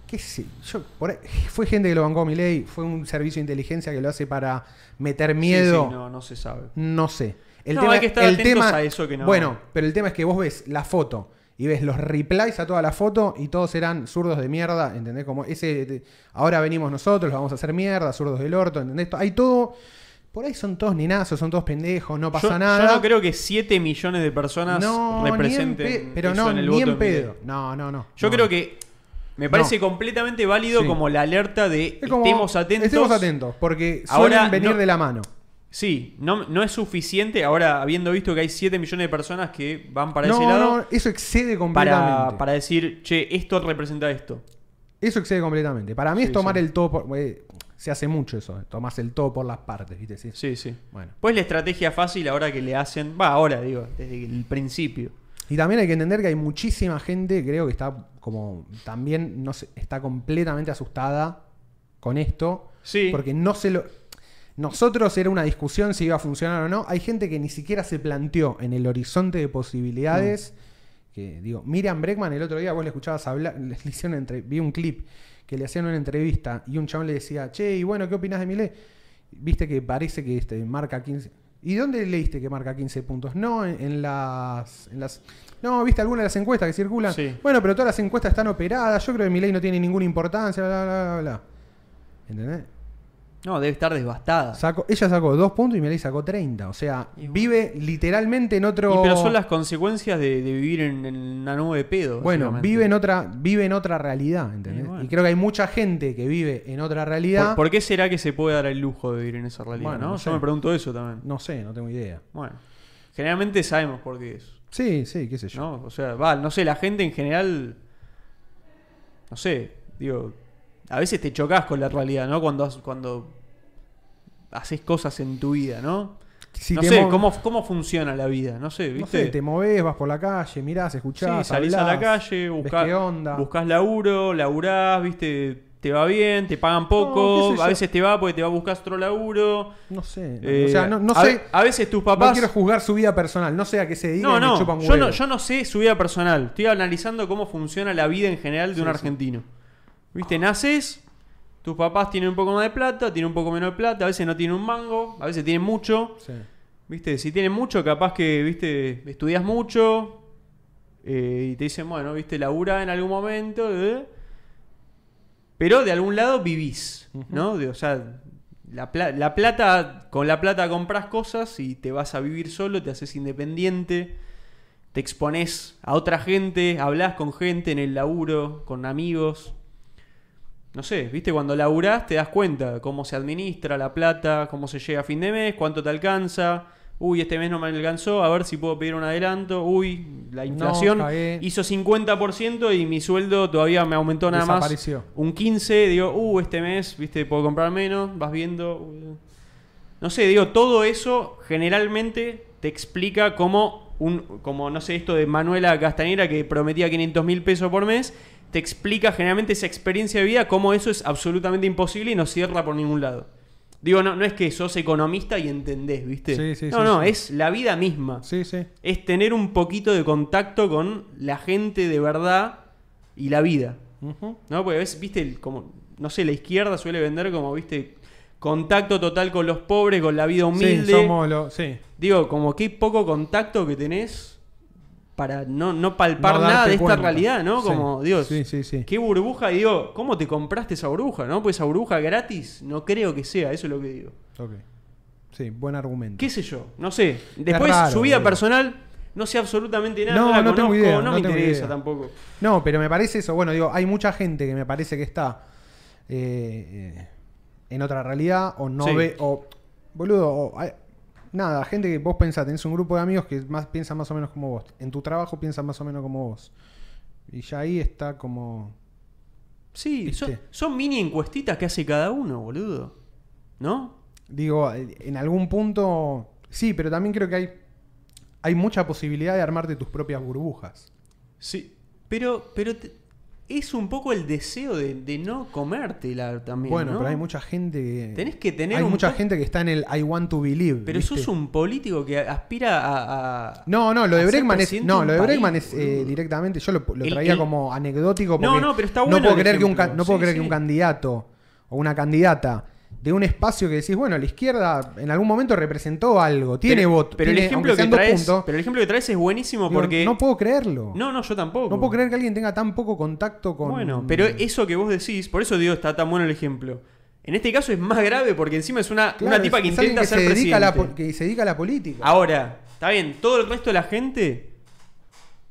¿Qué sé? Yo, por ahí- fue gente que lo bancó mi ley, fue un servicio de inteligencia que lo hace para meter miedo. Sí, sí, no, no se sabe. No sé. El No, tema, hay que estar el atentos tema- a eso que no- Bueno, pero el tema es que vos ves la foto y ves los replies a toda la foto y todos eran zurdos de mierda, ¿entendés? Como ese. de- ahora venimos nosotros, vamos a hacer mierda, zurdos del orto, ¿entendés? Hay todo. Por ahí son todos ninazos, son todos pendejos, no pasa yo, nada. yo no creo que 7 millones de personas No, representen pe- pero eso no, en el ni voto en pedo. No, no, no. Yo No. creo que me parece No. completamente válido Sí. como la alerta de Es como, estemos atentos. Estemos atentos, porque Ahora, suelen venir no- de la mano. Sí, no, no es suficiente. Ahora, habiendo visto que hay 7 millones de personas que van para no, ese lado, no, eso excede completamente. para, para decir, che, esto representa esto. Eso excede completamente. Para mí Sí, es tomar sí. el todo por. eh, se hace mucho eso, eh, tomás el todo por las partes, ¿viste? Sí. Sí, sí. Bueno. Pues la estrategia fácil ahora que le hacen, va, ahora digo, desde el principio. Y también hay que entender que hay muchísima gente, creo que está como. También no sé, está completamente asustada con esto. Sí. Porque no se lo. Nosotros era una discusión si iba a funcionar o no. Hay gente que ni siquiera se planteó en el horizonte de posibilidades. Que digo, Miriam Breckman el otro día, vos le escuchabas hablar, le hicieron una entre- vi un clip que le hacían una entrevista y un chabón le decía, che, y bueno, ¿qué opinas de mi ley? Viste que parece que este, marca 15. ¿Y dónde leíste que marca 15 puntos? No, en, en las, en las. No, viste alguna de las encuestas que circulan. Sí. Bueno, pero todas las encuestas están operadas. Yo creo que mi ley no tiene ninguna importancia, bla, bla, bla, bla. ¿Entendés? No, debe estar devastada. Ella sacó dos puntos y Milei sacó 30. O sea, bueno. vive literalmente en otro. Y pero son las consecuencias de, de vivir en, en una nube de pedo. Bueno, vive en otra, vive en otra realidad, ¿entendés? Y bueno. Y creo que hay mucha gente que vive en otra realidad. ¿Por, por qué será que se puede dar el lujo de vivir en esa realidad? Bueno, ¿no? no Yo me pregunto eso también. No sé, no tengo idea. Bueno, generalmente sabemos por qué es. Sí, sí, qué sé yo. ¿no? O sea, va, no sé, la gente en general. No sé, digo. A veces te chocas con la realidad, ¿no? Cuando, cuando haces cosas en tu vida, ¿no? Si no sé, mo- ¿cómo, ¿cómo funciona la vida? No sé, No ¿viste? sé, te movés, vas por la calle, mirás, Sí, escuchás, salís a la calle, buscás, qué onda. buscás laburo, laburás, viste, te va bien, te pagan No, poco, a veces te va porque te va a buscar otro laburo. No sé. no- Eh, o sea, no, no a, sé. a veces tus No papás... quiero juzgar su vida personal. No sé a qué se dedica No, no, yo no, yo no sé su vida personal. Estoy analizando cómo funciona la vida en general de Sí, un sí. ¿Viste? Naces, tus papás tienen un poco más de plata, tienen un poco menos de plata, a veces no tienen un mango, a veces tienen mucho. Sí. ¿Viste? Si tienen mucho, capaz que, ¿viste? Estudias mucho eh, y te dicen, bueno, ¿viste? Labura en algún momento, eh, pero de algún lado vivís, ¿no? De- o sea, la, pla- la plata, con la plata compras cosas y te vas a vivir solo, te haces independiente, te expones a otra gente, hablas con gente en el laburo, con amigos. No sé, viste, cuando laburás te das cuenta cómo se administra la plata, cómo se llega a fin de mes, cuánto te alcanza. Uy, este mes no me alcanzó, a ver si puedo pedir un adelanto. Uy, la inflación hizo 50% y mi sueldo todavía me aumentó nada más. Un 15, digo, uh, este mes, viste, puedo comprar menos, vas viendo. uh. No sé, digo, todo eso generalmente te explica cómo, un, como no sé, esto de Manuela Castañera que prometía 500 mil pesos por mes, te explica generalmente esa experiencia de vida, cómo eso es absolutamente imposible y no cierra por ningún lado. Digo, no, no es que sos economista y entendés, ¿viste? Sí, sí, no, sí, no, es la vida misma. Sí, sí. Es tener un poquito de contacto con la gente de verdad y la vida. ¿No? Porque ves, viste, el- como, no sé, la izquierda suele vender como, viste, contacto total con los pobres, con la vida humilde. Sí, somos los. Sí. Digo, como qué poco contacto que tenés para no, no palpar No nada de esta cuenta. realidad, ¿no? Sí. Como, Dios, Sí, sí, sí. qué burbuja, y digo, ¿cómo te compraste esa burbuja, no? Pues esa burbuja gratis, no creo que sea, eso es lo que digo. Ok. Sí, buen argumento. ¿Qué sé yo? No sé. Después, raro, su vida personal, no sé absolutamente nada, No, no, la no tengo conozco, idea, no, no me interesa idea. tampoco. No, pero me parece eso. Bueno, digo, hay mucha gente que me parece que está eh, eh, en otra realidad o no ve. O, boludo, o hay- nada, gente que vos pensás, tenés un grupo de amigos que más piensan más o menos como vos. En tu trabajo piensan más o menos como vos. Y ya ahí está como. Sí, son, son mini encuestitas que hace cada uno, boludo. ¿No? Digo, en algún punto. Sí, pero también creo que hay. Hay mucha posibilidad de armarte tus propias burbujas. Sí. Pero, pero te- es un poco el deseo de, de no comértela también. bueno, ¿no? pero hay mucha gente que. Tenés que tener Hay un mucha gente que está en el I want to believe. Pero ¿viste? sos un político que aspira a. a- No, no, lo de Bregman es. No, lo de Bregman es eh, directamente. Yo lo, traía el- como anecdótico. No, porque no, pero está No bueno puedo el creer, que un, no puedo Sí, creer que un candidato o una candidata de un espacio que decís, bueno, la izquierda en algún momento representó algo, tiene voto, Pero el ejemplo que traes. puntos. Pero el ejemplo que traes es buenísimo digo, porque. no puedo creerlo. no, no, yo tampoco. No puedo creer que alguien tenga tan poco contacto con. Bueno, pero eso que vos decís, por eso digo, está tan bueno el ejemplo. En este caso es más grave porque encima es una, Claro, una tipa es- que intenta que ser se dedica a la presidente. po- que se dedica a la política. Ahora, está bien, todo el resto de la gente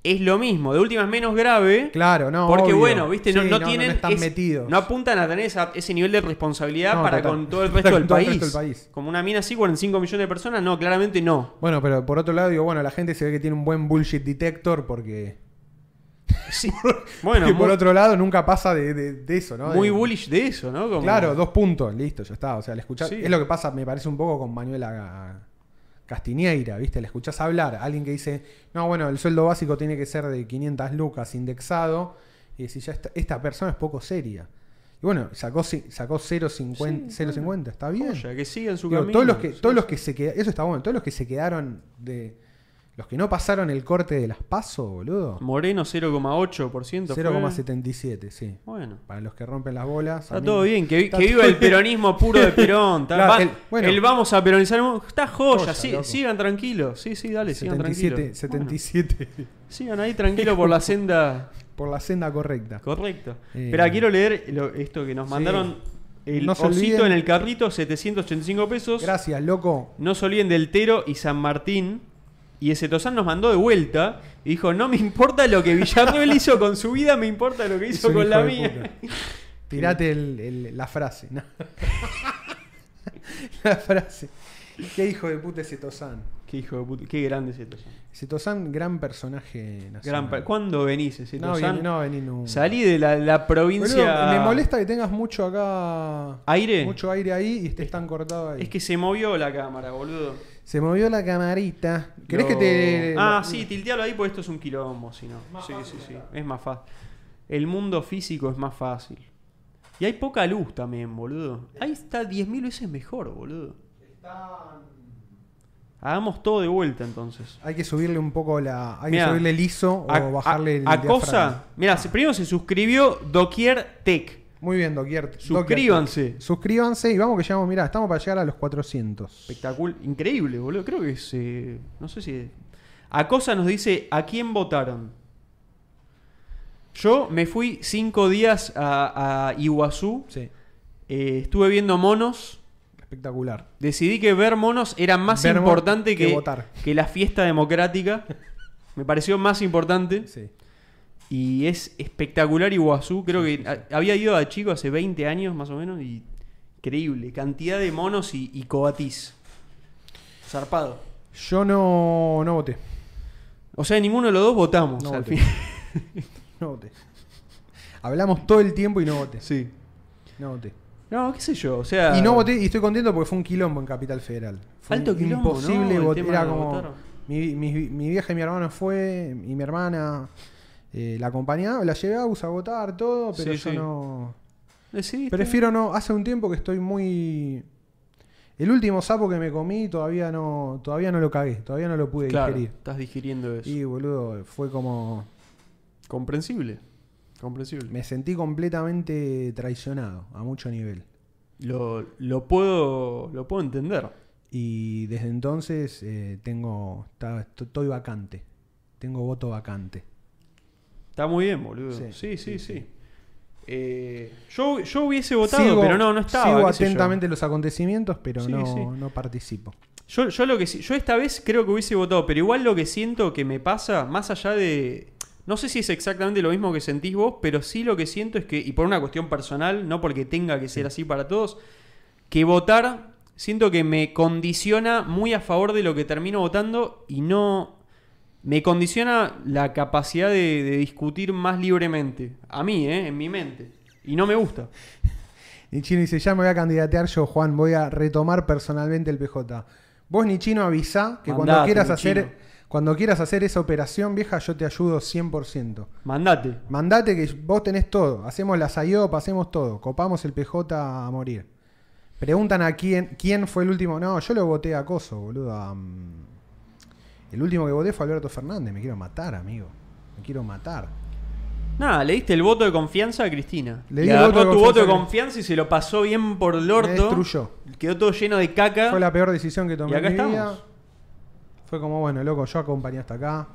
es lo mismo, de última es menos grave. Claro, no. porque obvio. bueno, viste, no, Sí, no tienen. están es- metidos. No apuntan a tener esa- ese nivel de responsabilidad No, para total. con todo el resto, del, todo el país. resto del país. Como una mina así, 45 millones de personas, no, claramente no. Bueno, pero por otro lado, digo, bueno, la gente se ve que tiene un buen bullshit detector porque. Sí. Bueno, que por muy, otro lado nunca pasa de, de- de eso, ¿no? muy De- bullish de eso, ¿no? Como- Claro, dos puntos, listo, ya está. O sea, le escuchás. Sí. Es lo que pasa, me parece un poco con Manuela Castiñeira, ¿viste? Le escuchás hablar. Alguien que dice, no, bueno, el sueldo básico tiene que ser de 500 lucas indexado. Y decís, ya esta, esta persona es poco seria. Y bueno, sacó, sacó 0.50, Sí, 0.50, está bien. Joya, que sigan su Digo, camino. todos los que, Sí, todos los que se quedaron, eso está bueno, todos los que se quedaron de. Los que no pasaron el corte de las pasos, boludo. Moreno 0,8%. fue. 0,77, sí. Bueno. Para los que rompen las bolas. Está mí- todo bien, que, que viva el peronismo puro de Perón. está- Claro, va- el- bueno. el vamos a peronizar. Está joya, Joya, sí, sigan tranquilos. Sí, sí, dale, sigan 77, tranquilos. 77 Bueno, sigan ahí tranquilos por la senda por la senda correcta. correcta. Eh, Espera, quiero leer lo- esto que nos sí. mandaron. El No osito en el carrito, 785 pesos. Gracias, loco. No se olviden del Tero y San Martín. Y ese Tosán nos mandó de vuelta y dijo, no me importa lo que Villarreal hizo con su vida, me importa lo que hizo con la mía. Tirate el- el- la frase. ¿no? la frase. Qué hijo de puta ese Tozán. Qué hijo de puta, qué grande ese Tosán. Ese Tozán, gran personaje Gran nacional. pa- ¿Cuándo venís ese no, no vení nunca. Salí de la, la provincia. Boludo, me molesta que tengas mucho acá. ¿Aire? Mucho aire ahí y estés tan cortado ahí. Es que se movió la cámara, boludo. Se movió la camarita. ¿Querés Lo- que te.? Ah, sí, tiltealo ahí porque esto es un quilombo, si no. Sí, sí, sí. Es más fácil. El mundo físico es más fácil. Y hay poca luz también, boludo. Ahí está 10.000 veces mejor, boludo. Hagamos todo de vuelta entonces. Hay que subirle un poco la. Hay Mirá, que subirle el ISO o A- bajarle el. a, a diafragma. cosa. Mira, primero se suscribió Doquier Tech. Muy bien, Doquier. Suscríbanse. Doquier. Suscríbanse y vamos que llegamos, mirá, estamos para llegar a los 400. Espectacular. Increíble, boludo. Creo que es. eh, no sé si. A cosa nos dice: ¿a quién votaron? Yo me fui cinco días a, a Iguazú. Sí. eh, estuve viendo monos. Espectacular. Decidí que ver monos era más Ver importante que que, votar. que la fiesta democrática. Me pareció más importante. Sí. Y es espectacular Iguazú. Creo que a- había ido a chico hace 20 años más o menos. Y increíble. Cantidad de monos y, y coatís. Zarpado. Yo no, no voté. O sea, ninguno de los dos votamos No al voté. fin. No voté. Hablamos todo el tiempo y no voté. Sí. No voté. No, qué sé yo. O sea. Y no voté y estoy contento porque fue un quilombo en Capital Federal. Fue Alto quilombo, imposible votar. Era como. Mi, mi- mi vieja y mi hermano fue, y mi hermana eh, la acompañaba, la llevé a votar, todo, pero Sí, yo sí. no. Decidiste. Prefiero no. Hace un tiempo que estoy muy. El último sapo que me comí todavía no, todavía no lo cagué, todavía no lo pude Claro, digerir. estás digiriendo eso. Y boludo, fue como. Comprensible. Comprensible. Me sentí completamente traicionado a mucho nivel. Lo, lo puedo. Lo puedo entender. Y desde entonces eh, tengo. está- estoy vacante. Tengo voto vacante. Está muy bien, boludo. Sí, Sí, sí, Eh, yo, yo hubiese votado, Sigo- pero no, no estaba. Sigo atentamente los acontecimientos, pero Sí, no, sí. no participo. Yo, yo lo que sí- yo esta vez creo que hubiese votado, pero igual lo que siento que me pasa, más allá de. No sé si es exactamente lo mismo que sentís vos, pero sí lo que siento es que, y por una cuestión personal, no porque tenga que ser así para todos, que votar siento que me condiciona muy a favor de lo que termino votando y no. Me condiciona la capacidad de, de discutir más libremente. A mí, ¿eh? En mi mente. Y no me gusta. Ni Chino dice, ya me voy a candidatear yo, Juan, voy a retomar personalmente el PJ. Vos, ni Chino, avisá que cuando quieras Nichino. hacer cuando quieras hacer esa operación, vieja, yo te ayudo 100%. Mandate. Mandate que vos tenés todo. Hacemos la SAIOP, hacemos todo. Copamos el PJ a morir. Preguntan a quién, quién fue el último. No, yo lo voté a Coso, boludo. a, mm, el último que voté fue Alberto Fernández. Me quiero matar, amigo. Me quiero matar. Nada, le diste el voto de confianza a Cristina. Le Le agarró tu voto de confianza y se lo pasó bien por el Me orto. destruyó. Quedó todo lleno de caca. Fue la peor decisión que tomé Y acá en mi estamos. vida. Fue como, bueno, loco, yo acompañé hasta acá.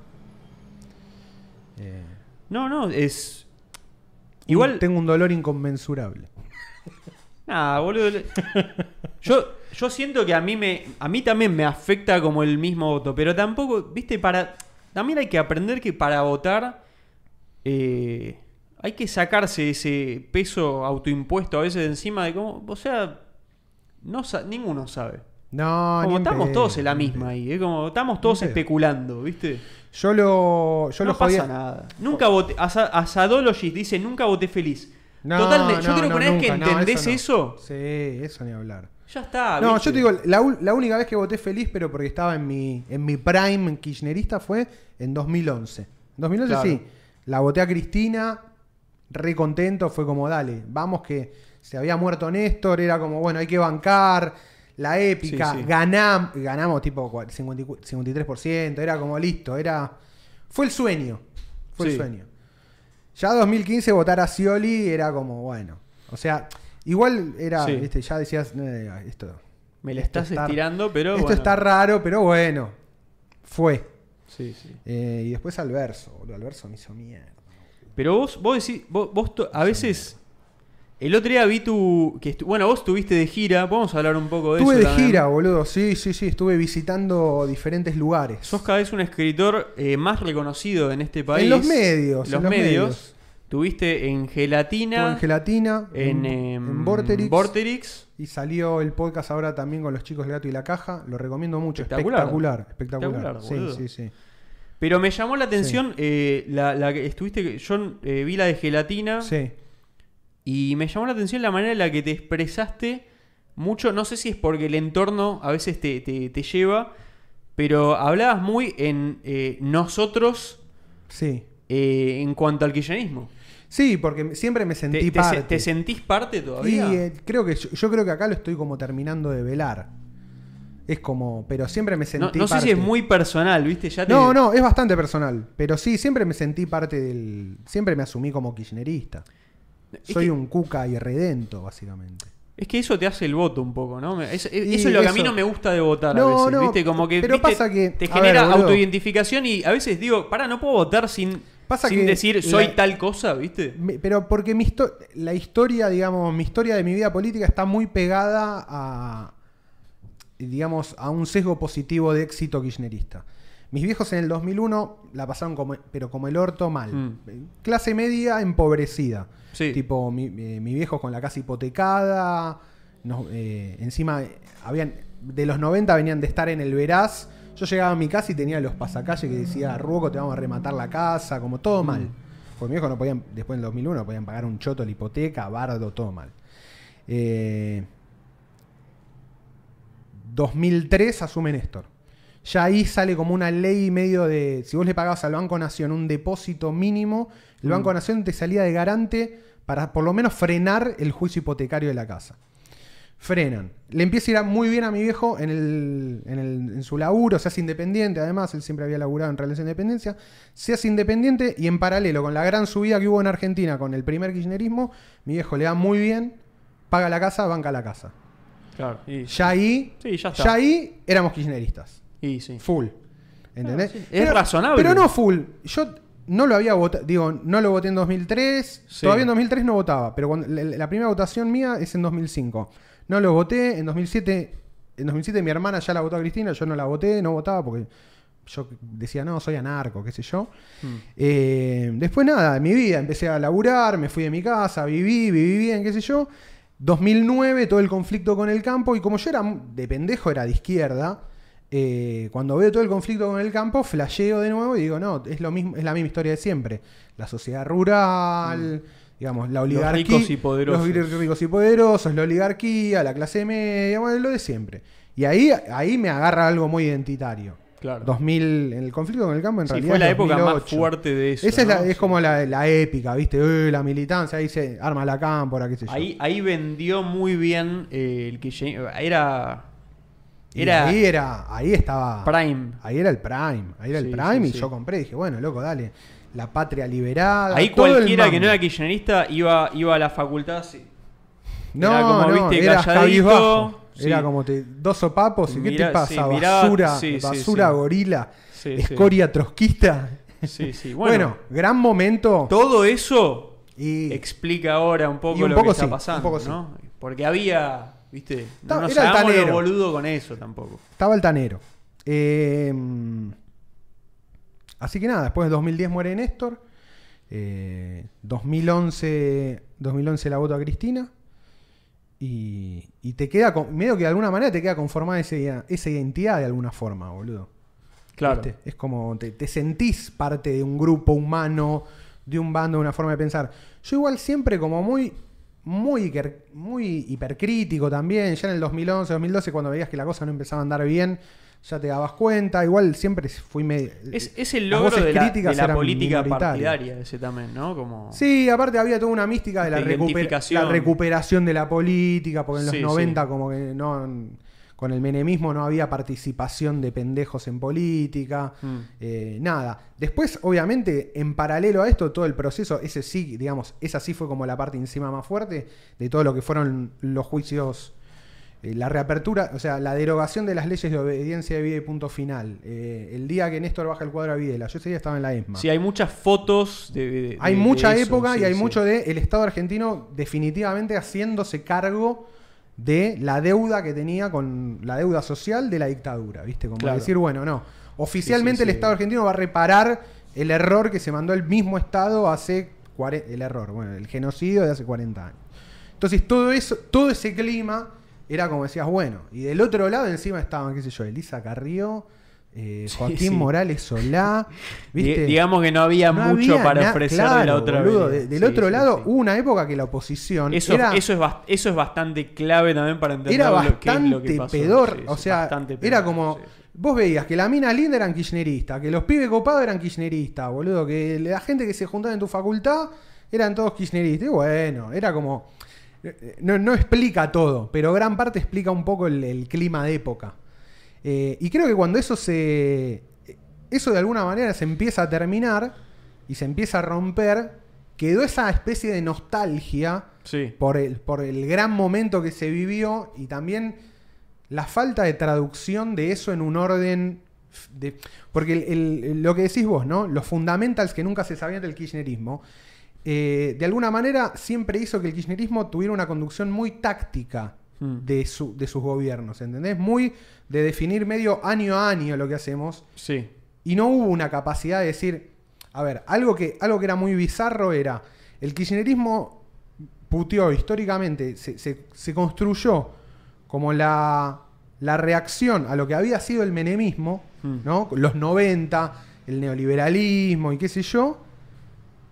Eh, No, no, es. Igual. Tengo un dolor inconmensurable. Nada, boludo. Yo, yo siento que a mí me. A mí también me afecta como el mismo voto. Pero tampoco. Viste, para. También hay que aprender que para votar. eh, hay que sacarse ese peso autoimpuesto a veces de encima de cómo. O sea. No, sa- ninguno sabe. No, Como estamos todos en la misma ahí, ¿eh? como estamos todos especulando, ¿viste? Yo lo, yo no lo pasa nada. Nunca voté. Asa- Asadologist dice: Nunca voté feliz. No, Totalmente. Yo no, creo que una vez que entendés eso. Sí, eso ni hablar. Ya está. No, ¿viste? yo te digo, la, la única vez que voté feliz, pero porque estaba en mi, en mi prime kirchnerista, fue en 2011. En 2011 Claro. sí. La voté a Cristina, re contento, fue como, dale, vamos que se había muerto Néstor, era como, bueno, hay que bancar, la épica, Sí, sí. ganam- ganamos tipo cua- 54 53%, era como listo, era... Fue el sueño, fue Sí. el sueño. Ya 2015 votar a Scioli era como, bueno, o sea, igual era, Sí. viste, ya decías, "Eh, esto... Me la estás está- estirando, pero. Esto bueno. está raro, pero bueno. Fue. Sí, sí. Eh, y después al verso, boludo. Al verso me hizo mierda. Pero vos, vos decís, vos, vos to- a veces. El otro día vi tu. Que bueno, vos estuviste de gira. Podemos hablar un poco de Estuve eso. de también. gira, boludo. Sí, sí, sí. Estuve visitando diferentes lugares. Sos cada vez un escritor eh, más reconocido en este país. en los medios. Los, en los medios. Tuviste en Gelatina. Estuve en Gelatina. en, en, em, en Vorterix. Vorterix. Y salió el podcast ahora también con los chicos del gato y la caja. Lo recomiendo mucho. Espectacular. Espectacular. Espectacular. Sí, sí, sí. Pero me llamó la atención eh, la, la que estuviste. Yo eh, vi la de Gelatina. Sí. Y me llamó la atención la manera en la que te expresaste mucho. No sé si es porque el entorno a veces te, te- te lleva, pero hablabas muy en eh, nosotros Sí. en cuanto al kirchnerismo. Sí, porque siempre me sentí ¿Te, te se- parte. te sentís parte y todavía? eh, creo que yo, yo creo que acá lo estoy como terminando de velar. Es como, pero siempre me sentí no sé parte. si es muy personal, ¿viste? Ya te- No, no, es bastante personal. Pero sí, siempre me sentí parte del. Siempre me asumí como kirchnerista. Es Soy que- un cuca irredento, básicamente. Es que eso te hace el voto un poco, ¿no? Me- es- es- Y eso es lo que a mí no me gusta de votar No, a veces, no, ¿viste? Como que pero ¿viste? pasa que- te genera ver, autoidentificación y a veces digo, para, no puedo votar sin, Pasa sin que decir soy la- tal cosa, ¿viste? Me- Pero porque mi histo- la historia, digamos, mi historia de mi vida política está muy pegada a, digamos, a un sesgo positivo de éxito kirchnerista. Mis viejos en el 2001 la pasaron como, pero como el orto mal. Mm. Clase media empobrecida. Sí. Tipo, mi, eh, mi viejo con la casa hipotecada. no- eh, encima, eh, habían de los 90 venían de estar en el Veraz. Yo llegaba a mi casa y tenía los pasacalles que decía, Ruoco, te vamos a rematar la casa, como todo Mm. mal. Porque mi viejo no podían, después en el 2001, no podían pagar un choto la hipoteca, bardo, todo mal. Eh, 2003 asume Néstor. Ya ahí sale como una ley medio de. Si vos le pagabas al Banco Nación un depósito mínimo, el Mm. Banco Nación te salía de garante para por lo menos frenar el juicio hipotecario de la casa. Frenan. Le empieza a ir muy bien a mi viejo en, el, en, el- en su laburo, se hace independiente, además, él siempre había laburado en relación de dependencia. Se hace independiente y en paralelo con la gran subida que hubo en Argentina con el primer kirchnerismo, mi viejo le da muy bien, paga la casa, banca la casa. Claro. Y, Ya ahí, Sí, ya ahí éramos kirchneristas. y sí. Full. ¿Entendés? Sí. Es razonable. Pero no full. Yo no lo había votado. Digo, no lo voté en 2003. Sí. Todavía en 2003 no votaba. Pero cuando, la, la primera votación mía es en 2005. No lo voté. En 2007. En 2007 mi hermana ya la votó a Cristina. Yo no la voté. No votaba porque yo decía, no, soy anarco, qué sé yo. Mm. Eh, después nada, en mi vida empecé a laburar, me fui de mi casa, viví, viví bien, qué sé yo. 2009, todo el conflicto con el campo, y como yo era de pendejo, era de izquierda, eh, cuando veo todo el conflicto con el campo, flasheo de nuevo y digo, no, es, lo mismo, es la misma historia de siempre. La sociedad rural, digamos, la oligarquía. ricos y poderosos. Los ricos y poderosos, la oligarquía, la clase media, bueno, lo de siempre. Y ahí, ahí me agarra algo muy identitario. Claro. 2000, en el conflicto con el campo, en Sí, realidad. fue la época más 2008. fuerte de eso. Esa es, la- es como la, la épica, ¿viste? Eh, la militancia, ahí se arma la cámpora, qué sé yo. Ahí, ahí vendió muy bien eh, el que era. Ahí era, ahí estaba. Prime. Ahí era el Prime. Ahí era Sí, el Prime sí, y sí. yo compré. Dije, bueno, loco, dale. La patria liberada. Ahí el cualquiera que no era kirchnerista iba, iba a la facultad. sí. No, era como, no, viste, era calladito, cabizbajo. sí. Era como te, dos sopapos. ¿Y qué Mirá- te pasa? sí, mirá- basura, sí, basura gorila, escoria trotskista. Sí, sí. Bueno, Bueno, gran momento. todo eso Y explica ahora un poco un lo poco que está pasando. Porque había, viste, Ta- no nos era los boludo con eso tampoco. Estaba altanero. Eh, así que nada, después de 2010 muere Néstor. Eh, 2011, 2011 la voto a Cristina. Y, y te queda, con- medio que de alguna manera te queda conformada ese- esa identidad de alguna forma, boludo. Claro. ¿Viste? Es como te, te sentís parte de un grupo humano, de un bando, de una forma de pensar. Yo igual siempre como muy, muy, hiper- muy hipercrítico también. Ya en el 2011, 2012, cuando veías que la cosa no empezaba a andar bien, ya te dabas cuenta. Igual siempre fui medio... Es, es el logro de la, de la política partidaria ese también, ¿no? Como... Sí, aparte había toda una mística de la, la recuperación de la política, porque en los Sí, 90 sí. como que no... Con el menemismo no había participación de pendejos en política. Mm. Eh, nada. Después, obviamente, en paralelo a esto, todo el proceso, ese sí, digamos, esa sí fue como la parte encima más fuerte de todo lo que fueron los juicios, eh, la reapertura, o sea, la derogación de las leyes de obediencia de vida y punto final. Eh, el día que Néstor baja el cuadro a Videla, yo ese día estaba en la ESMA. Sí, hay muchas fotos de. de- hay de- mucha de eso, época sí, y hay sí. mucho de el Estado argentino definitivamente haciéndose cargo de la deuda que tenía con la deuda social de la dictadura, ¿viste? Como Claro. decir, bueno, no. Oficialmente Sí, el. Estado argentino va a reparar el error que se mandó el mismo Estado hace el error, bueno, el genocidio de hace 40 años. Entonces, todo eso, todo ese clima era como decías, bueno, y del otro lado encima estaban, qué sé yo, Elisa Carrió, eh, Joaquín sí. Morales Solá, ¿viste? Di- Digamos que no había No mucho había para ofrecer de la otra boludo, de- del Sí, otro lado hubo una época que la oposición Eso, era, eso, es eso es bastante clave también para entender era lo- qué es lo que pasó. pedor. O sea, era como. Vos veías que la mina linda eran kirchneristas, que los pibes copados eran kirchneristas, boludo. Que la gente que se juntaba en tu facultad eran todos kirchneristas. Y bueno, era como... eh, No, no explica todo, pero gran parte explica un poco el, el clima de época. Eh, y creo que cuando eso se... Eso de alguna manera se empieza a terminar y se empieza a romper, quedó esa especie de nostalgia Sí. por el, por el gran momento que se vivió y también la falta de traducción de eso en un orden. De, porque el- el- lo que decís vos, ¿no? Los fundamentals que nunca se sabían del kirchnerismo, eh, de alguna manera siempre hizo que el kirchnerismo tuviera una conducción muy táctica Hmm. de, su- de sus gobiernos, ¿entendés? Muy de definir medio año a año lo que hacemos. Sí. Y no hubo una capacidad de decir, a ver, algo que, algo que era muy bizarro era, el kirchnerismo puteó históricamente, se, se- se construyó como la, la reacción a lo que había sido el menemismo, Hmm. ¿no? Los 90, el neoliberalismo y qué sé yo.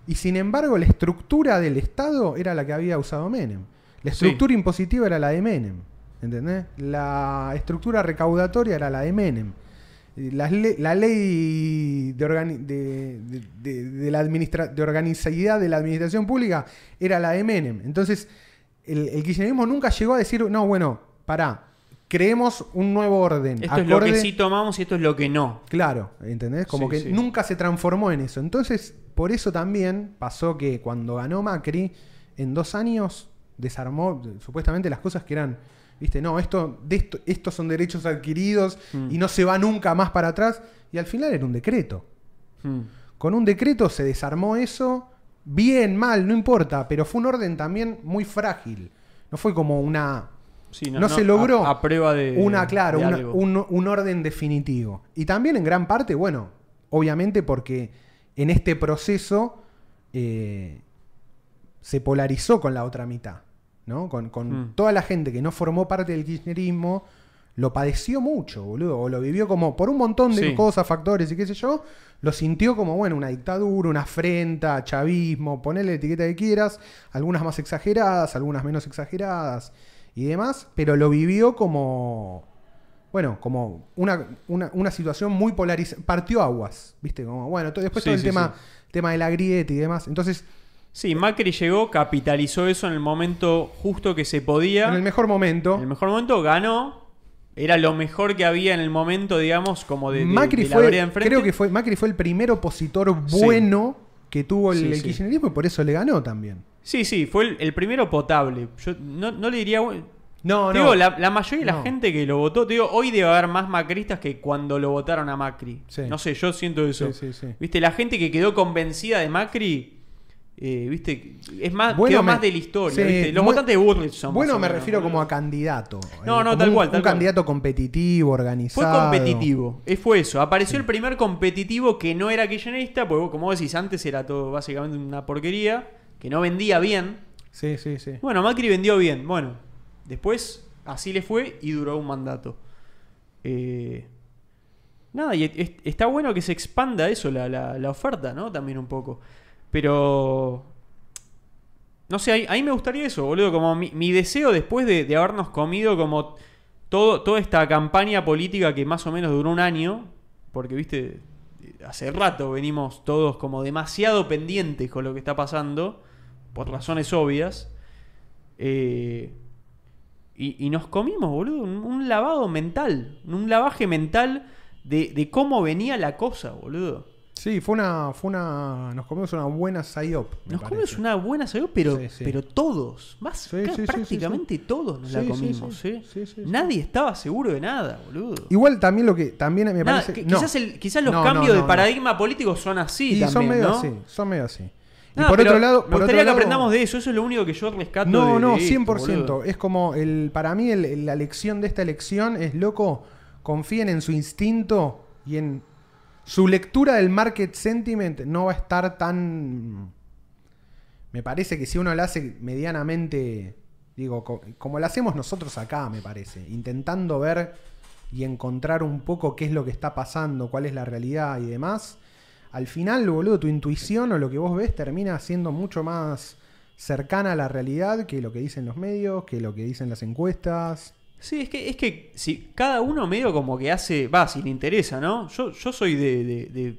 Y sin embargo, la estructura del Estado era la que había usado Menem. La Sí. estructura impositiva era la de Menem. ¿Entendés? La estructura recaudatoria era la de Menem. Le- la ley de, de, de- de- de la administra- de organicidad de la administración pública era la de Menem. Entonces, el, el kirchnerismo nunca llegó a decir, no, bueno, pará, creemos un nuevo orden. Esto es lo que sí tomamos y esto es lo que no. Claro, ¿entendés? Como Sí, que sí. nunca se transformó en eso. Entonces, por eso también pasó que cuando ganó Macri, en dos años desarmó supuestamente las cosas que eran, viste, no, esto, de esto, estos son derechos adquiridos Mm. y no se va nunca más para atrás. Y al final era un decreto. Hmm. Con un decreto se desarmó eso, bien, mal, no importa, pero fue un orden también muy frágil. No fue como una, Sí, no, se logró A, a prueba de. una, claro, de una- algo. un, un orden definitivo. Y también en gran parte, bueno, obviamente porque en este proceso eh, se polarizó con la otra mitad, ¿no? Con, con Mm. toda la gente que no formó parte del kirchnerismo, lo padeció mucho, boludo, o lo vivió como por un montón de Sí. cosas, factores y qué sé yo, lo sintió como, bueno, una dictadura, una afrenta, chavismo, ponele la etiqueta que quieras, algunas más exageradas, algunas menos exageradas y demás, pero lo vivió como, bueno, como una, una, una situación muy polarizada, partió aguas, ¿viste? Como, bueno, to- después Sí, todo el sí, tema, tema de la grieta y demás, entonces, Sí, Macri llegó, capitalizó eso en el momento justo que se podía. en el mejor momento... En el mejor momento ganó. Era lo mejor que había en el momento, digamos, como de, de- Macri de la fue, enfrente. creo que fue, Macri fue el primer opositor Sí. bueno que tuvo el, Sí, el sí. kirchnerismo y por eso le ganó también. Sí, sí, fue el, el primero potable. Yo no, no le diría. No, te digo, la, la mayoría de la No. gente que lo votó, te digo, hoy debe haber más macristas que cuando lo votaron a Macri. Sí. No sé, yo siento eso. Sí, sí, sí. Viste, la gente que quedó convencida de Macri, eh, viste, es más, Bueno, quedó me- más de la historia. ¿viste? Los votantes de Burrich son. Bueno, me refiero como a candidato. No, Eh, no, como tal un, cual, tal un cual. candidato competitivo, organizado. Fue competitivo, fue eso. Apareció el primer competitivo que no era kirchnerista, porque como vos decís, antes era todo básicamente una porquería, que no vendía bien. Sí, sí, sí. Bueno, Macri vendió bien. Bueno, después así le fue y duró un mandato. Eh, nada, y es- está bueno que se expanda eso, la, la- la oferta, ¿no? También un poco. Pero... No sé, ahí, ahí me gustaría eso, boludo. Como mi, mi deseo después de, de habernos comido como todo, toda esta campaña política que más o menos duró un año, porque, viste, hace rato venimos todos como demasiado pendientes con lo que está pasando, por razones obvias. Eh, y, y nos comimos, boludo, un, un lavado mental, un lavaje mental de, de cómo venía la cosa, boludo. Sí, fue una, fue una. Nos comimos una buena me Nos parece. comimos una buena salud, pero, Sí, sí. pero todos, más Sí, prácticamente todos nos la comimos, sí. ¿eh? Nadie estaba seguro de nada, boludo. Igual también lo que también me Nada, parece. que- no. quizás, el- quizás los No, cambios no, de paradigma político son así y también, son medio ¿no? así, son medio así. Y Nada, por otro lado, me por gustaría otro que aprendamos de eso, eso es lo único que yo rescato No, de- no, de esto, 100%. boludo. es como el para mí el- la lección de esta elección es loco, confíen en su instinto y en su lectura del market sentiment no va a estar tan me parece que si uno la hace medianamente digo co- como lo hacemos nosotros acá, me parece, intentando ver y encontrar un poco qué es lo que está pasando, cuál es la realidad y demás. Al final, boludo, tu intuición o lo que vos ves termina siendo mucho más cercana a la realidad que lo que dicen los medios, que lo que dicen las encuestas. Sí, es que, es que si cada uno medio como que hace, va, si le interesa, ¿no? Yo, yo soy de, de- de-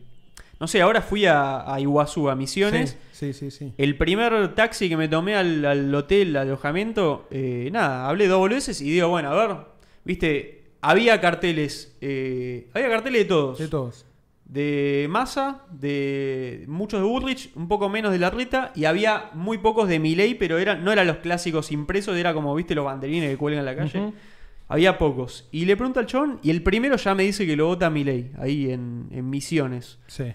No sé, ahora fui a, a Iguazú, a Misiones. Sí, sí, sí. sí. El primer taxi que me tomé al, al hotel, al alojamiento, eh, nada, hablé dos veces y digo, bueno, a ver, viste, había carteles, eh, había carteles de todos. De todos. De Massa, de muchos de Bullrich, un poco menos de Larreta y había muy pocos de Milei, pero eran, no eran los clásicos impresos, era como, viste, los banderines que cuelgan en la calle. Había pocos. Y le pregunto al chabón y el primero ya me dice que lo vota Milei, ahí en, en Misiones. Sí.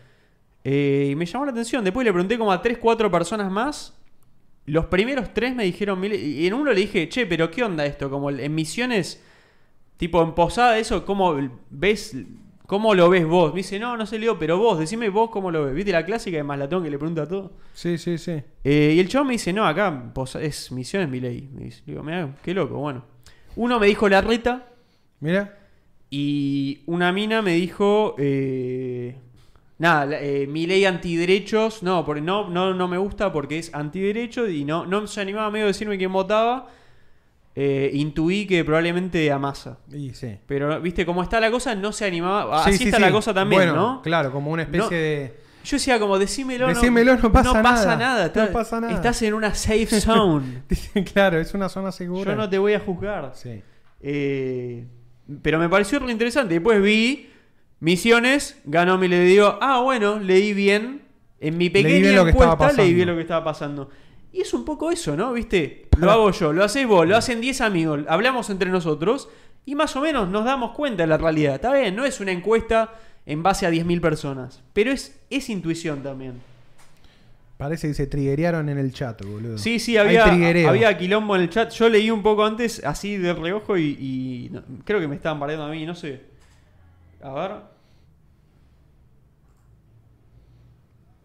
Eh, y me llamó la atención. Después le pregunté como a 3, 4 personas más. Los primeros tres me dijeron Milei. Y en uno le dije, che, pero ¿qué onda esto? Como en Misiones, tipo en Posada, eso, ¿cómo ves? ¿Cómo lo ves vos? Me dice, no, no sé, Leo, pero vos, decime vos cómo lo ves. ¿Viste la clásica de Maslatón que le pregunta a todo? Sí, sí, sí. Eh, y el chabón me dice, no, acá en Posa- es Misiones Milei. Me dice, digo, mira, qué loco, bueno. Uno me dijo la reta. Mira. Y una mina me dijo. Eh, nada, eh, mi ley antiderechos. No, porque no, no, no me gusta porque es antiderecho. Y no, no se animaba medio a decirme quién votaba. Eh, intuí que probablemente a Massa. Y sí. Pero, viste, cómo está la cosa, no se animaba. Sí, Así sí, está la cosa también, Bueno, ¿no? Claro, como una especie No. de. Yo decía, como, decímelo. Decímelo, no pasa nada. nada. No pasa nada. Estás en una safe zone. claro, es una zona segura. Yo no te voy a juzgar. Sí. Eh, pero me pareció re interesante. Después vi Misiones, ganó y le digo, ah, bueno, leí bien. En mi Leí pequeña lo estaba encuesta leí bien lo que estaba pasando. Y es un poco eso, ¿no? ¿Viste? Lo hago yo, lo haces vos, lo hacen 10 amigos, hablamos entre nosotros y más o menos nos damos cuenta de la realidad. Está bien, no es una encuesta en base a 10.000 personas, pero es, es intuición también. Parece que se triguearon en el chat, boludo. Sí, sí, había, había quilombo en el chat. Yo leí un poco antes, así de reojo, y, y no- creo que me estaban bardeando a mí, no sé. A ver.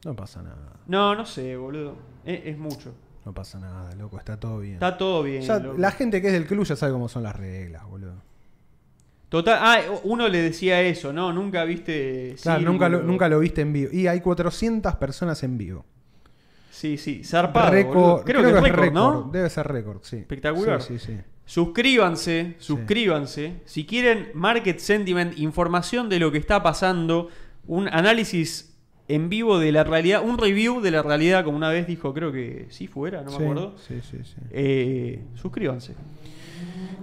No pasa nada. No, no sé, boludo. Es, es mucho. No pasa nada, loco. Está todo bien. Está todo bien. Ya, loco. la gente que es del club ya sabe cómo son las reglas, boludo. Total, ah, uno le decía eso, ¿no? Nunca viste. Claro, círculo. nunca lo, nunca lo viste en vivo. Y hay 400 personas en vivo. Sí, sí, zarpado. Creo, que es récord, ¿no? Debe ser récord, sí. Espectacular. Sí, sí, sí. Suscríbanse, suscríbanse. Si quieren Market Sentiment, información de lo que está pasando, un análisis en vivo de la realidad, un review de la realidad, como una vez dijo, creo que sí fuera, no me Sí, acuerdo. Sí, sí, sí. Eh, suscríbanse.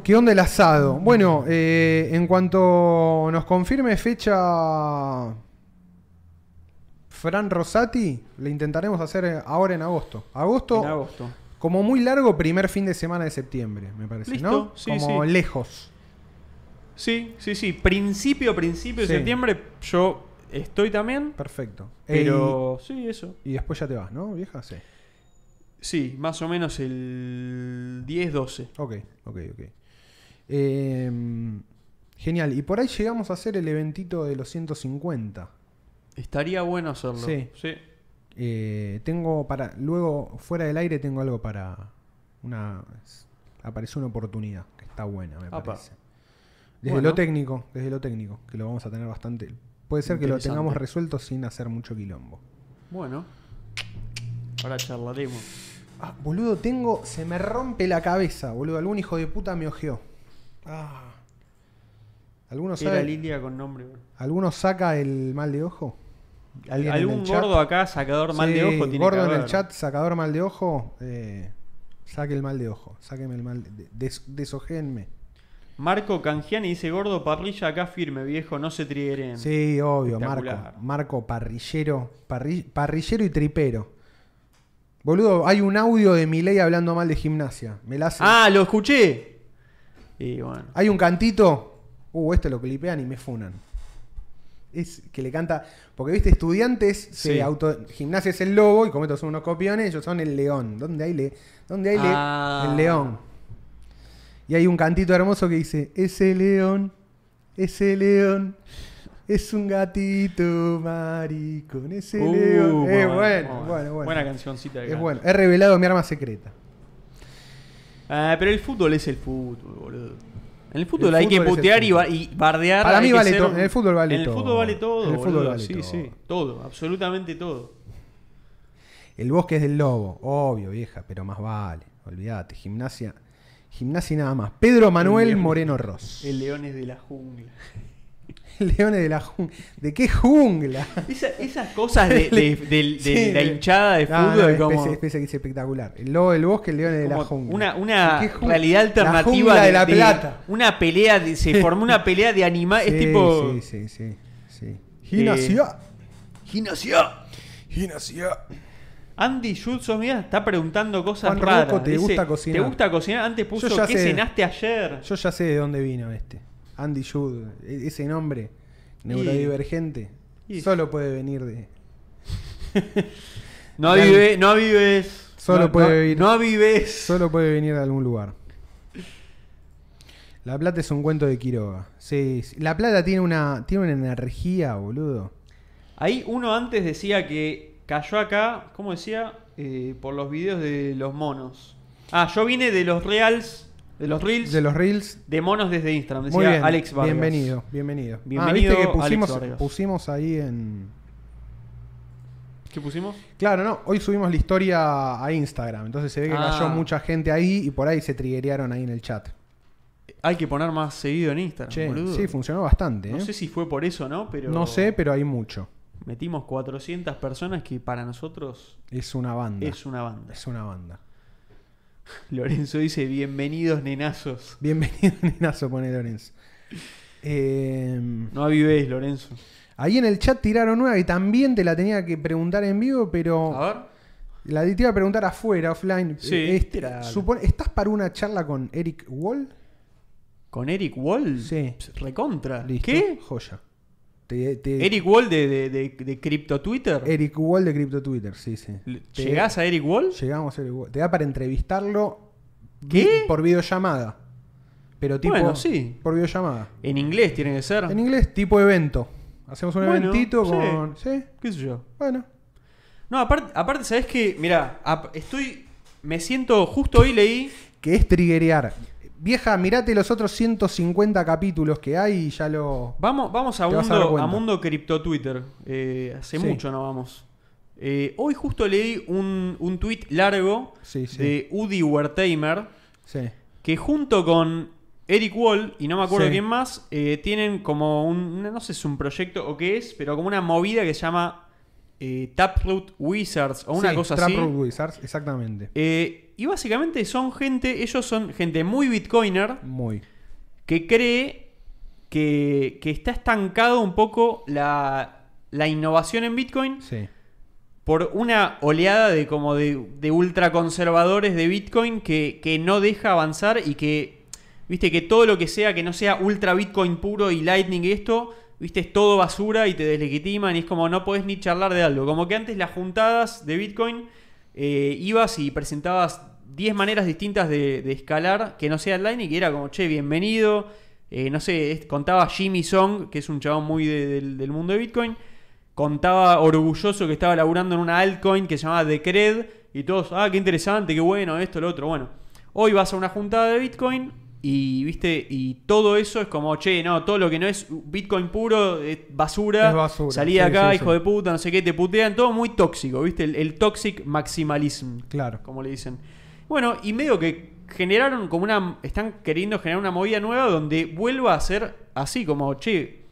¿Qué onda el asado? Bueno, eh, en cuanto nos confirme fecha Fran Rosati, le intentaremos hacer ahora en agosto. Agosto, En agosto. como muy largo, primer fin de semana de septiembre, me parece, Listo, ¿no? sí, como sí. lejos. Sí, sí, sí. Principio, principio de septiembre, yo estoy también. Perfecto. Pero sí, eso. Y, y después ya te vas, ¿no, vieja? Sí. Sí, más o menos el 10-12. Ok, ok, ok. Eh, genial. Y por ahí llegamos a hacer el eventito de los 150. Estaría bueno hacerlo. Sí. sí. Eh, tengo para. Luego, fuera del aire, tengo algo para. Una. Apareció una oportunidad que está buena, me Apa. parece. Desde Bueno. lo técnico, desde lo técnico, que lo vamos a tener bastante. Puede ser que lo tengamos resuelto sin hacer mucho quilombo. Bueno. Ahora charlaremos. Ah, boludo, tengo. Se me rompe la cabeza, boludo. Algún hijo de puta me ojeó. Ah. ¿Alguno Era sabe? Lilia con nombre. bro. ¿Alguno saca el mal de ojo? ¿Alguien en ¿Algún gordo acá, sacador mal de ojo, tiene gordo que en el chat, sacador mal de ojo. eh, saque el mal de ojo. Sáqueme el mal. De, des- desojéenme. Marco Cangiani dice: Gordo, parrilla acá firme, viejo, no se triggeren. Sí, obvio, Marco. Marco, parrillero. parri- parrillero y tripero. Boludo, hay un audio de Milei hablando mal de gimnasia. Me la hace. Ah, lo escuché. Y bueno. Hay un cantito. Uh, este lo clipean y me funan. Es que le canta. Porque viste, estudiantes se auto. Gimnasia es el lobo y como estos son unos copiones, ellos son el león. ¿Dónde hay, le... ¿Dónde hay le- Ah. el león? Y hay un cantito hermoso que dice: Ese león, ese león. Es un gatito maricón, ese Uh, león. Es bueno, bueno, bueno. bueno, bueno. Buena cancioncita de Es bueno. He revelado mi arma secreta. Ah, pero el fútbol es el fútbol, boludo. En el fútbol El hay que fútbol putear y, bardear. Para mí vale todo, un- en el fútbol vale En el todo. fútbol vale todo. En el fútbol vale sí, todo. sí. Todo, absolutamente todo. El bosque es del lobo, obvio, vieja, pero más vale. Olvídate, gimnasia. Gimnasia y nada más. Pedro Manuel león. Moreno Ross. El león es de la jungla. Leones de la jungla. ¿De qué jungla? Esa- esas cosas de, de- del- de Sí, la hinchada de No, fútbol no, como, especie, especie que es espectacular. El lobo del bosque, el león de la jungla. una, una realidad alternativa de, la plata. Una pelea, de- se formó una pelea de animales. Sí, es tipo. Sí, sí, sí. sí. Gimnasia. Gimnasia. Gimnasia. Andy Schultz, mira, está preguntando cosas Juan raras. Rocco, ¿te Dice, gusta cocinar? ¿Te gusta cocinar? Antes puso Yo ya ¿qué sé. cenaste ayer? Yo ya sé de dónde vino este. Andy Jude. E- Ese nombre neurodivergente. y- Solo puede venir de. No Dale. no avives. Solo no, puede no- vivir. No avives. Solo puede venir de algún lugar. La Plata es un cuento de Quiroga. Sí, sí. La Plata tiene una, tiene una energía, boludo. Ahí uno antes decía que cayó acá, ¿cómo decía? Eh, por los videos de los monos. Ah, yo vine de los reals, de los reels, De los Reels. de monos desde Instagram. Decía Muy bien. Alex Vargas. Bienvenido, bienvenido. ah, Bienvenido, viste que pusimos, pusimos ahí en. ¿Qué pusimos? Claro, no. Hoy subimos la historia a Instagram. Entonces se ve que Ah. cayó mucha gente ahí y por ahí se triguearon ahí en el chat. Hay que poner más seguido en Instagram, Che, boludo. sí, funcionó bastante. No ¿eh? sé si fue por eso, ¿no? Pero No sé, pero hay mucho. Metimos 400 personas que para nosotros Es una banda. es una banda. Es una banda. Lorenzo dice, bienvenidos nenazos. Bienvenido, Ninazo, pone Lorenzo. Eh, No avivéis, Lorenzo. ahí en el chat tiraron una y también te la tenía que preguntar en vivo, pero A ver. la te iba a preguntar afuera, offline. Sí, Eh, este, supone- ¿Estás para una charla con Eric Wall? ¿Con Eric Wall? Sí. Recontra. Listo. ¿Qué? Joya. Te- te- ¿Eric Wall de, de, de, de Crypto Twitter? Eric Wall de Crypto Twitter, sí, sí. Te- ¿Llegás a Eric Wall? Llegamos a Eric Wall. Te da para entrevistarlo ¿Qué? por videollamada. Pero tipo. Bueno, sí. Por videollamada. En inglés tiene que ser. En inglés, tipo evento. Hacemos un Bueno, eventito con. Sí, ¿Qué sé yo? bueno. No, aparte, aparte ¿sabes qué? Mira, estoy... Me siento... Justo hoy leí... Que es triggerear. Vieja, mirate los otros 150 capítulos que hay y ya lo. Vamos, vamos a Mundo, a Mundo Crypto Twitter. Eh, hace Sí. mucho no vamos. Eh, hoy justo leí un, un tweet largo Sí, sí. de Udi Wertheimer que junto con Eric Wall y no me acuerdo quién más, eh, tienen como un, no sé si es un proyecto o qué es, pero como una movida que se llama Taproot Wizards o una cosa Trap así. Road Wizards, exactamente. Eh, y básicamente son gente, ellos son gente muy bitcoiner Muy. que cree que, que está estancado un poco la, la innovación en Bitcoin Sí. por una oleada de como de, de ultraconservadores de Bitcoin que, que no deja avanzar y que, viste, que todo lo que sea que no sea ultra Bitcoin puro y Lightning y esto, viste, es todo basura y te deslegitiman y es como no podés ni charlar de algo. Como que antes las juntadas de Bitcoin eh, ibas y presentabas 10 maneras distintas de, de escalar que no sea Lightning y era como, che, bienvenido. Eh, no sé, es- contaba Jimmy Song, que es un chabón muy de- del, del mundo de Bitcoin contaba orgulloso que estaba laburando en una altcoin que se llamaba Decred y todos, ah, qué interesante, qué bueno, esto, lo otro. Bueno, hoy vas a una juntada de Bitcoin y, viste, y todo eso es como, che, no, todo lo que no es Bitcoin puro es basura. Es basura, Salí de sí, acá, sí, hijo sí. de puta, no sé qué, te putean, todo muy tóxico, viste, el, el toxic maximalism Claro. como le dicen. Bueno, y medio que generaron como una. Están queriendo generar una movida nueva donde vuelva a ser así, como, che,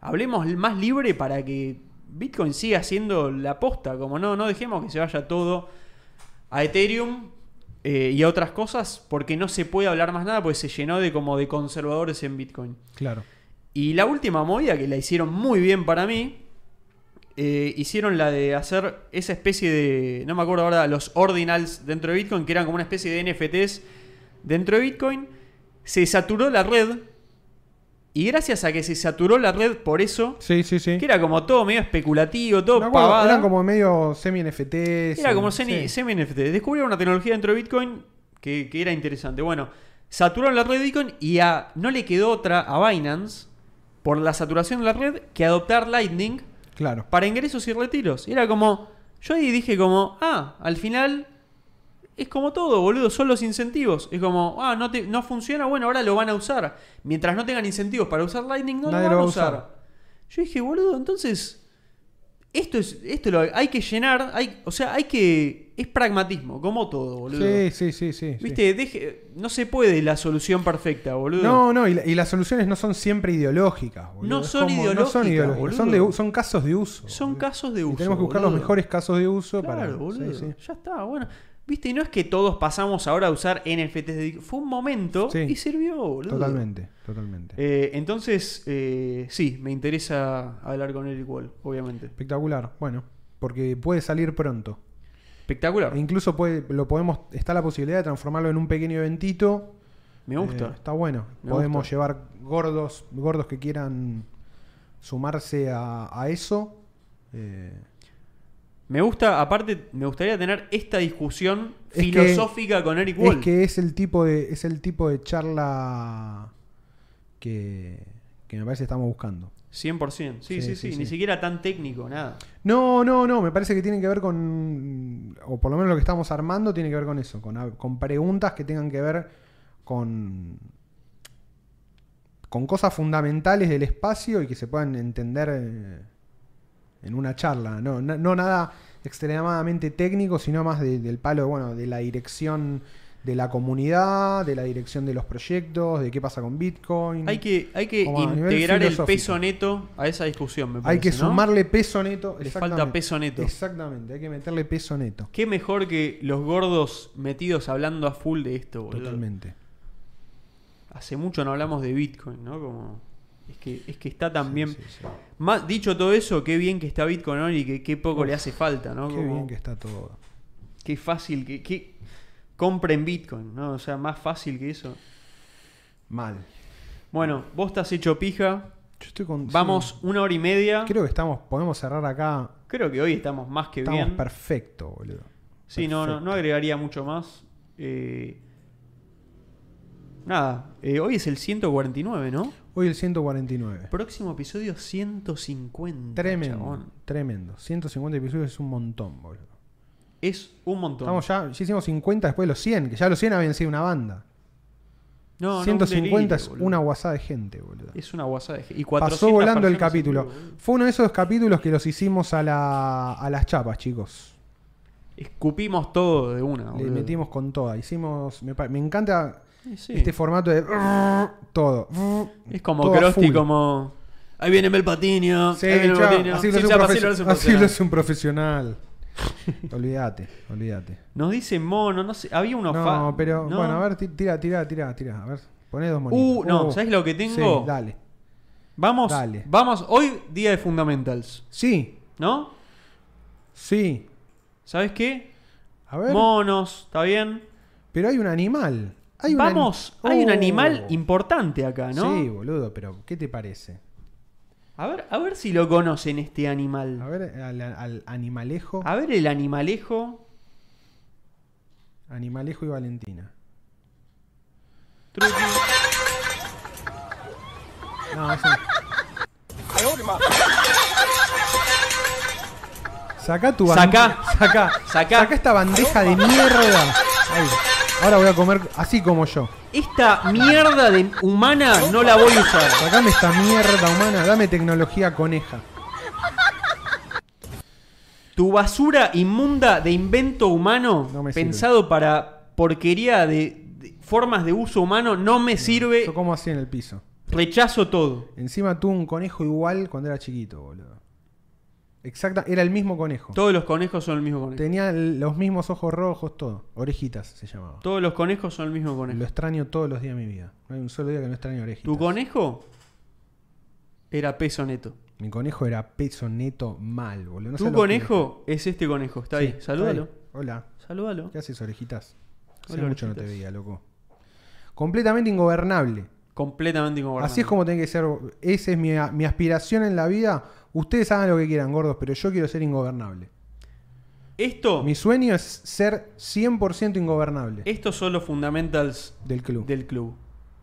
hablemos más libre para que Bitcoin siga siendo la posta. Como no, no dejemos que se vaya todo a Ethereum eh, y a otras cosas, porque no se puede hablar más nada, porque se llenó de como de conservadores en Bitcoin. Claro. Y la última movida que la hicieron muy bien para mí, eh, hicieron la de hacer esa especie de, no me acuerdo ahora, los ordinals dentro de Bitcoin, que eran como una especie de NFTs dentro de Bitcoin. Se saturó la red. Y gracias a que se saturó la red por eso, Sí, sí, sí. que era como todo medio especulativo, todo acuerdo, pavada. eran como medio semi-NFT. Era como semi, semi-NFT. Descubrieron una tecnología dentro de Bitcoin que, que era interesante. Bueno, saturaron la red de Bitcoin y a, no le quedó otra a Binance, por la saturación de la red, que adoptar Lightning Claro. para ingresos y retiros. Y era como, yo ahí dije como, ah, al final es como todo, boludo, son los incentivos. Es como, ah, no, te, no funciona, bueno, ahora lo van a usar. Mientras no tengan incentivos para usar Lightning, no Nadie lo van lo a va a usar. usar. Yo dije, boludo, entonces, esto es, esto lo hay que llenar, hay, o sea, hay que es pragmatismo, como todo, boludo. Sí, sí, sí, sí. sí. Viste, Deje- no se puede la solución perfecta, boludo. No, no, y, la- y las soluciones no son siempre ideológicas. boludo. No son como- No son ideológicas, ideológicas, son, boludo. de- son casos de uso. Son boludo. casos de Y uso. tenemos que buscar boludo. los mejores casos de uso Claro, para. boludo. sí, sí. Ya está, bueno. Viste, y no es que todos pasamos ahora a usar NFTs de Fue un momento Sí. y sirvió, boludo. Totalmente, totalmente. Eh, entonces, eh, sí, me interesa hablar con Eric Wall, obviamente. Espectacular. Bueno, porque puede salir pronto. Espectacular. E incluso puede, lo podemos, está la posibilidad de transformarlo en un pequeño eventito. Me gusta. Eh, está bueno. Me Podemos gusta. llevar gordos, gordos que quieran sumarse a, a eso. Eh, Me gusta, aparte, me gustaría tener esta discusión Es que- filosófica con Eric Wall. es que es el tipo de, es el tipo de charla que, que me parece que estamos buscando. 100%. Sí, sí, Sí, sí, sí, Ni siquiera tan técnico, nada. No, no, no, me parece que tiene que ver con, o por lo menos lo que estamos armando tiene que ver con eso, con, con preguntas que tengan que ver con, con cosas fundamentales del espacio y que se puedan entender eh, en una charla. No, no, no nada extremadamente técnico, sino más de- del palo bueno, de la dirección de la comunidad, de la dirección de los proyectos, de qué pasa con Bitcoin. Hay que, hay que integrar el peso neto a esa discusión, me Hay parece, que ¿no? sumarle peso neto. Le falta peso neto. Exactamente, hay que meterle peso neto. Qué mejor que los gordos metidos hablando a full de esto, boludo. Totalmente. Hace mucho no hablamos de Bitcoin, ¿no? Como es que es que está tan bien. Más, dicho todo eso, qué bien que está Bitcoin hoy y que qué poco le hace falta, ¿no? Qué Como- bien que está todo. qué fácil que, que compren Bitcoin, ¿no? O sea, más fácil que eso. Mal. Bueno, vos estás hecho pija. Yo estoy con. Vamos sí. una hora y media. Creo que estamos. Podemos cerrar acá. Creo que hoy estamos más que Estamos bien. perfecto, boludo. Sí, no, no, no agregaría mucho más. Eh, nada, eh, hoy es el 149, ¿no? Hoy el 149. Próximo episodio 150. Tremendo. chabón. Tremendo. 150 episodios es un montón, boludo. Es un montón. Estamos ya. Ya hicimos 50 después de los 100. Que ya los 100 habían sido una banda. No, no, un 150 delirio, es boludo. una guasada de gente, boludo. Es una guasada. de- Y 400 Pasó volando el capítulo. boludo. Fue uno de esos capítulos que los hicimos a, la, a las chapas, chicos. Escupimos todo de una. Le boludo. metimos con toda. Hicimos. Me encanta Sí, sí. este formato de. Todo. Es como Krusty, como. Ahí viene Mel Patiño. Sí, ahí viene así, Sí, lo así lo hace un así lo profesional. hace un profesional. olvídate, olvídate. Nos dice mono, no sé. Había unos No, pero ¿no? bueno, a ver, ti- tira, tira, tira, tira. A ver, poné dos monitos. Uh, no, ¿sabes lo que tengo? Sí, dale. Vamos, Dale. vamos. Hoy, día de Fundamentals. Sí, ¿No? sí. ¿Sabes qué? A ver. Monos, ¿está bien? pero hay un animal. Hay Vamos, hay un Oh. animal importante acá, ¿no? Sí, boludo, pero ¿qué te parece? A ver, a ver si lo conocen este animal. A ver, al, al animalejo. A ver el animalejo. Animalejo y Valentina. Truqui. No, ese. Saca tu bandeja. Saca. Sacá. Saca esta bandeja de mierda. Ahí. Ahora voy a comer así como yo. Esta mierda de humana no la voy a usar. Sacame esta mierda humana. Dame tecnología coneja. Tu basura inmunda de invento humano No pensado para porquería de, de formas de uso humano no me sirve. Yo como así en el piso. Rechazo todo. Encima tuve un conejo igual cuando era chiquito, boludo. Exacta, era el mismo conejo. Todos los conejos son el mismo conejo. Tenía los mismos ojos rojos, todo. Orejitas se llamaba. Todos los conejos son el mismo conejo. Lo extraño todos los días de mi vida. No hay un solo día que no extraño orejitas. Tu conejo era peso neto. Mi conejo era peso neto mal, boludo. No tu que- conejo es este conejo. Está Sí, ahí. Salúdalo. está ahí. Hola. Salúdalo. ¿Qué haces, orejitas? Hace Hola, mucho no te veía, loco. Completamente ingobernable. Completamente ingobernable. Así es como tiene que ser. Esa es mi, mi aspiración en la vida. Ustedes hagan lo que quieran, gordos, pero yo quiero ser ingobernable. Esto, Mi sueño es ser 100% ingobernable estos son los fundamentals del club. del club.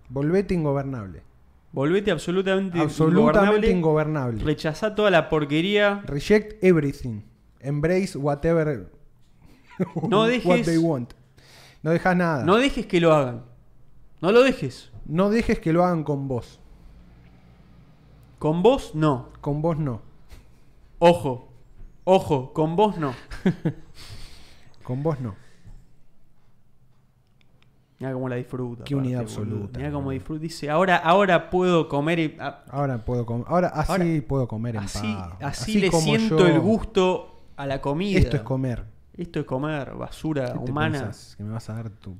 Volvete ingobernable. Volvete absolutamente, Absolutamente ingobernable. ingobernable. Rechazá toda la porquería. Reject everything. Embrace whatever No what dejes- they want. No dejas nada. No dejes que lo hagan. No lo dejes. No dejes que lo hagan con vos. Con vos, no. Con vos no. Ojo. Ojo, con vos no. Con vos no. Mira cómo la disfruta. Qué unidad aparte, absoluta, Mira cómo disfruta. Dice, ahora, ahora puedo comer. y- ah, Ahora puedo comer. Ahora así Ahora, puedo comer en así, paz. así, le como siento yo. el gusto a la comida. Esto es comer. Esto es comer basura ¿Qué te humana. Que me vas a dar tu.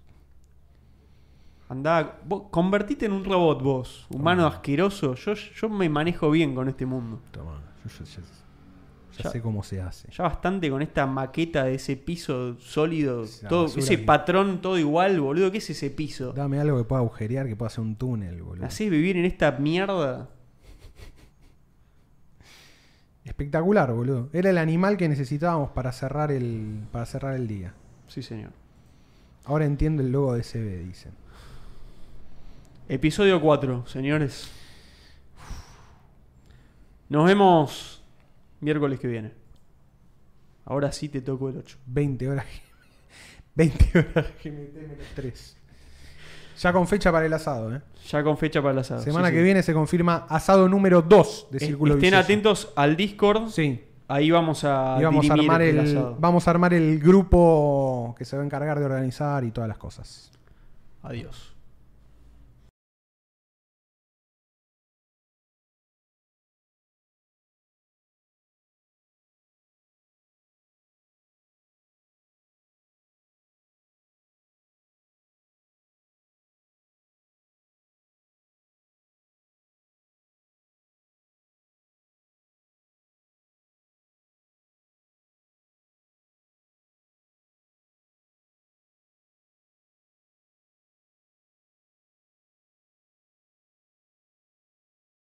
Andá, vos, convertite en un robot vos, humano asqueroso. Yo, yo me manejo bien con este mundo. Toma. Yo, yo- yo- ya Ya- sé cómo se hace. Ya bastante con esta maqueta de ese piso sólido, todo, ese que- patrón todo igual, boludo. ¿Qué es ese piso? Dame algo que pueda agujerear, que pueda hacer un túnel, boludo. ¿Hacés vivir en esta mierda? Espectacular, boludo. Era el animal que necesitábamos para cerrar el, para cerrar el día. Sí, señor. Ahora entiendo el logo de CB, dicen. Episodio 4, señores. Nos vemos miércoles que viene. Ahora sí te toco el 8. 20 horas. 20 horas GMT menos 3. Ya con fecha para el asado, ¿eh? Ya con fecha para el asado. Semana Sí, que sí. viene se confirma asado número 2 de Círculo Estén Vicioso. atentos al Discord. Sí. Ahí vamos a, Y vamos a armar el, asado. vamos a armar el grupo que se va a encargar de organizar y todas las cosas. Adiós.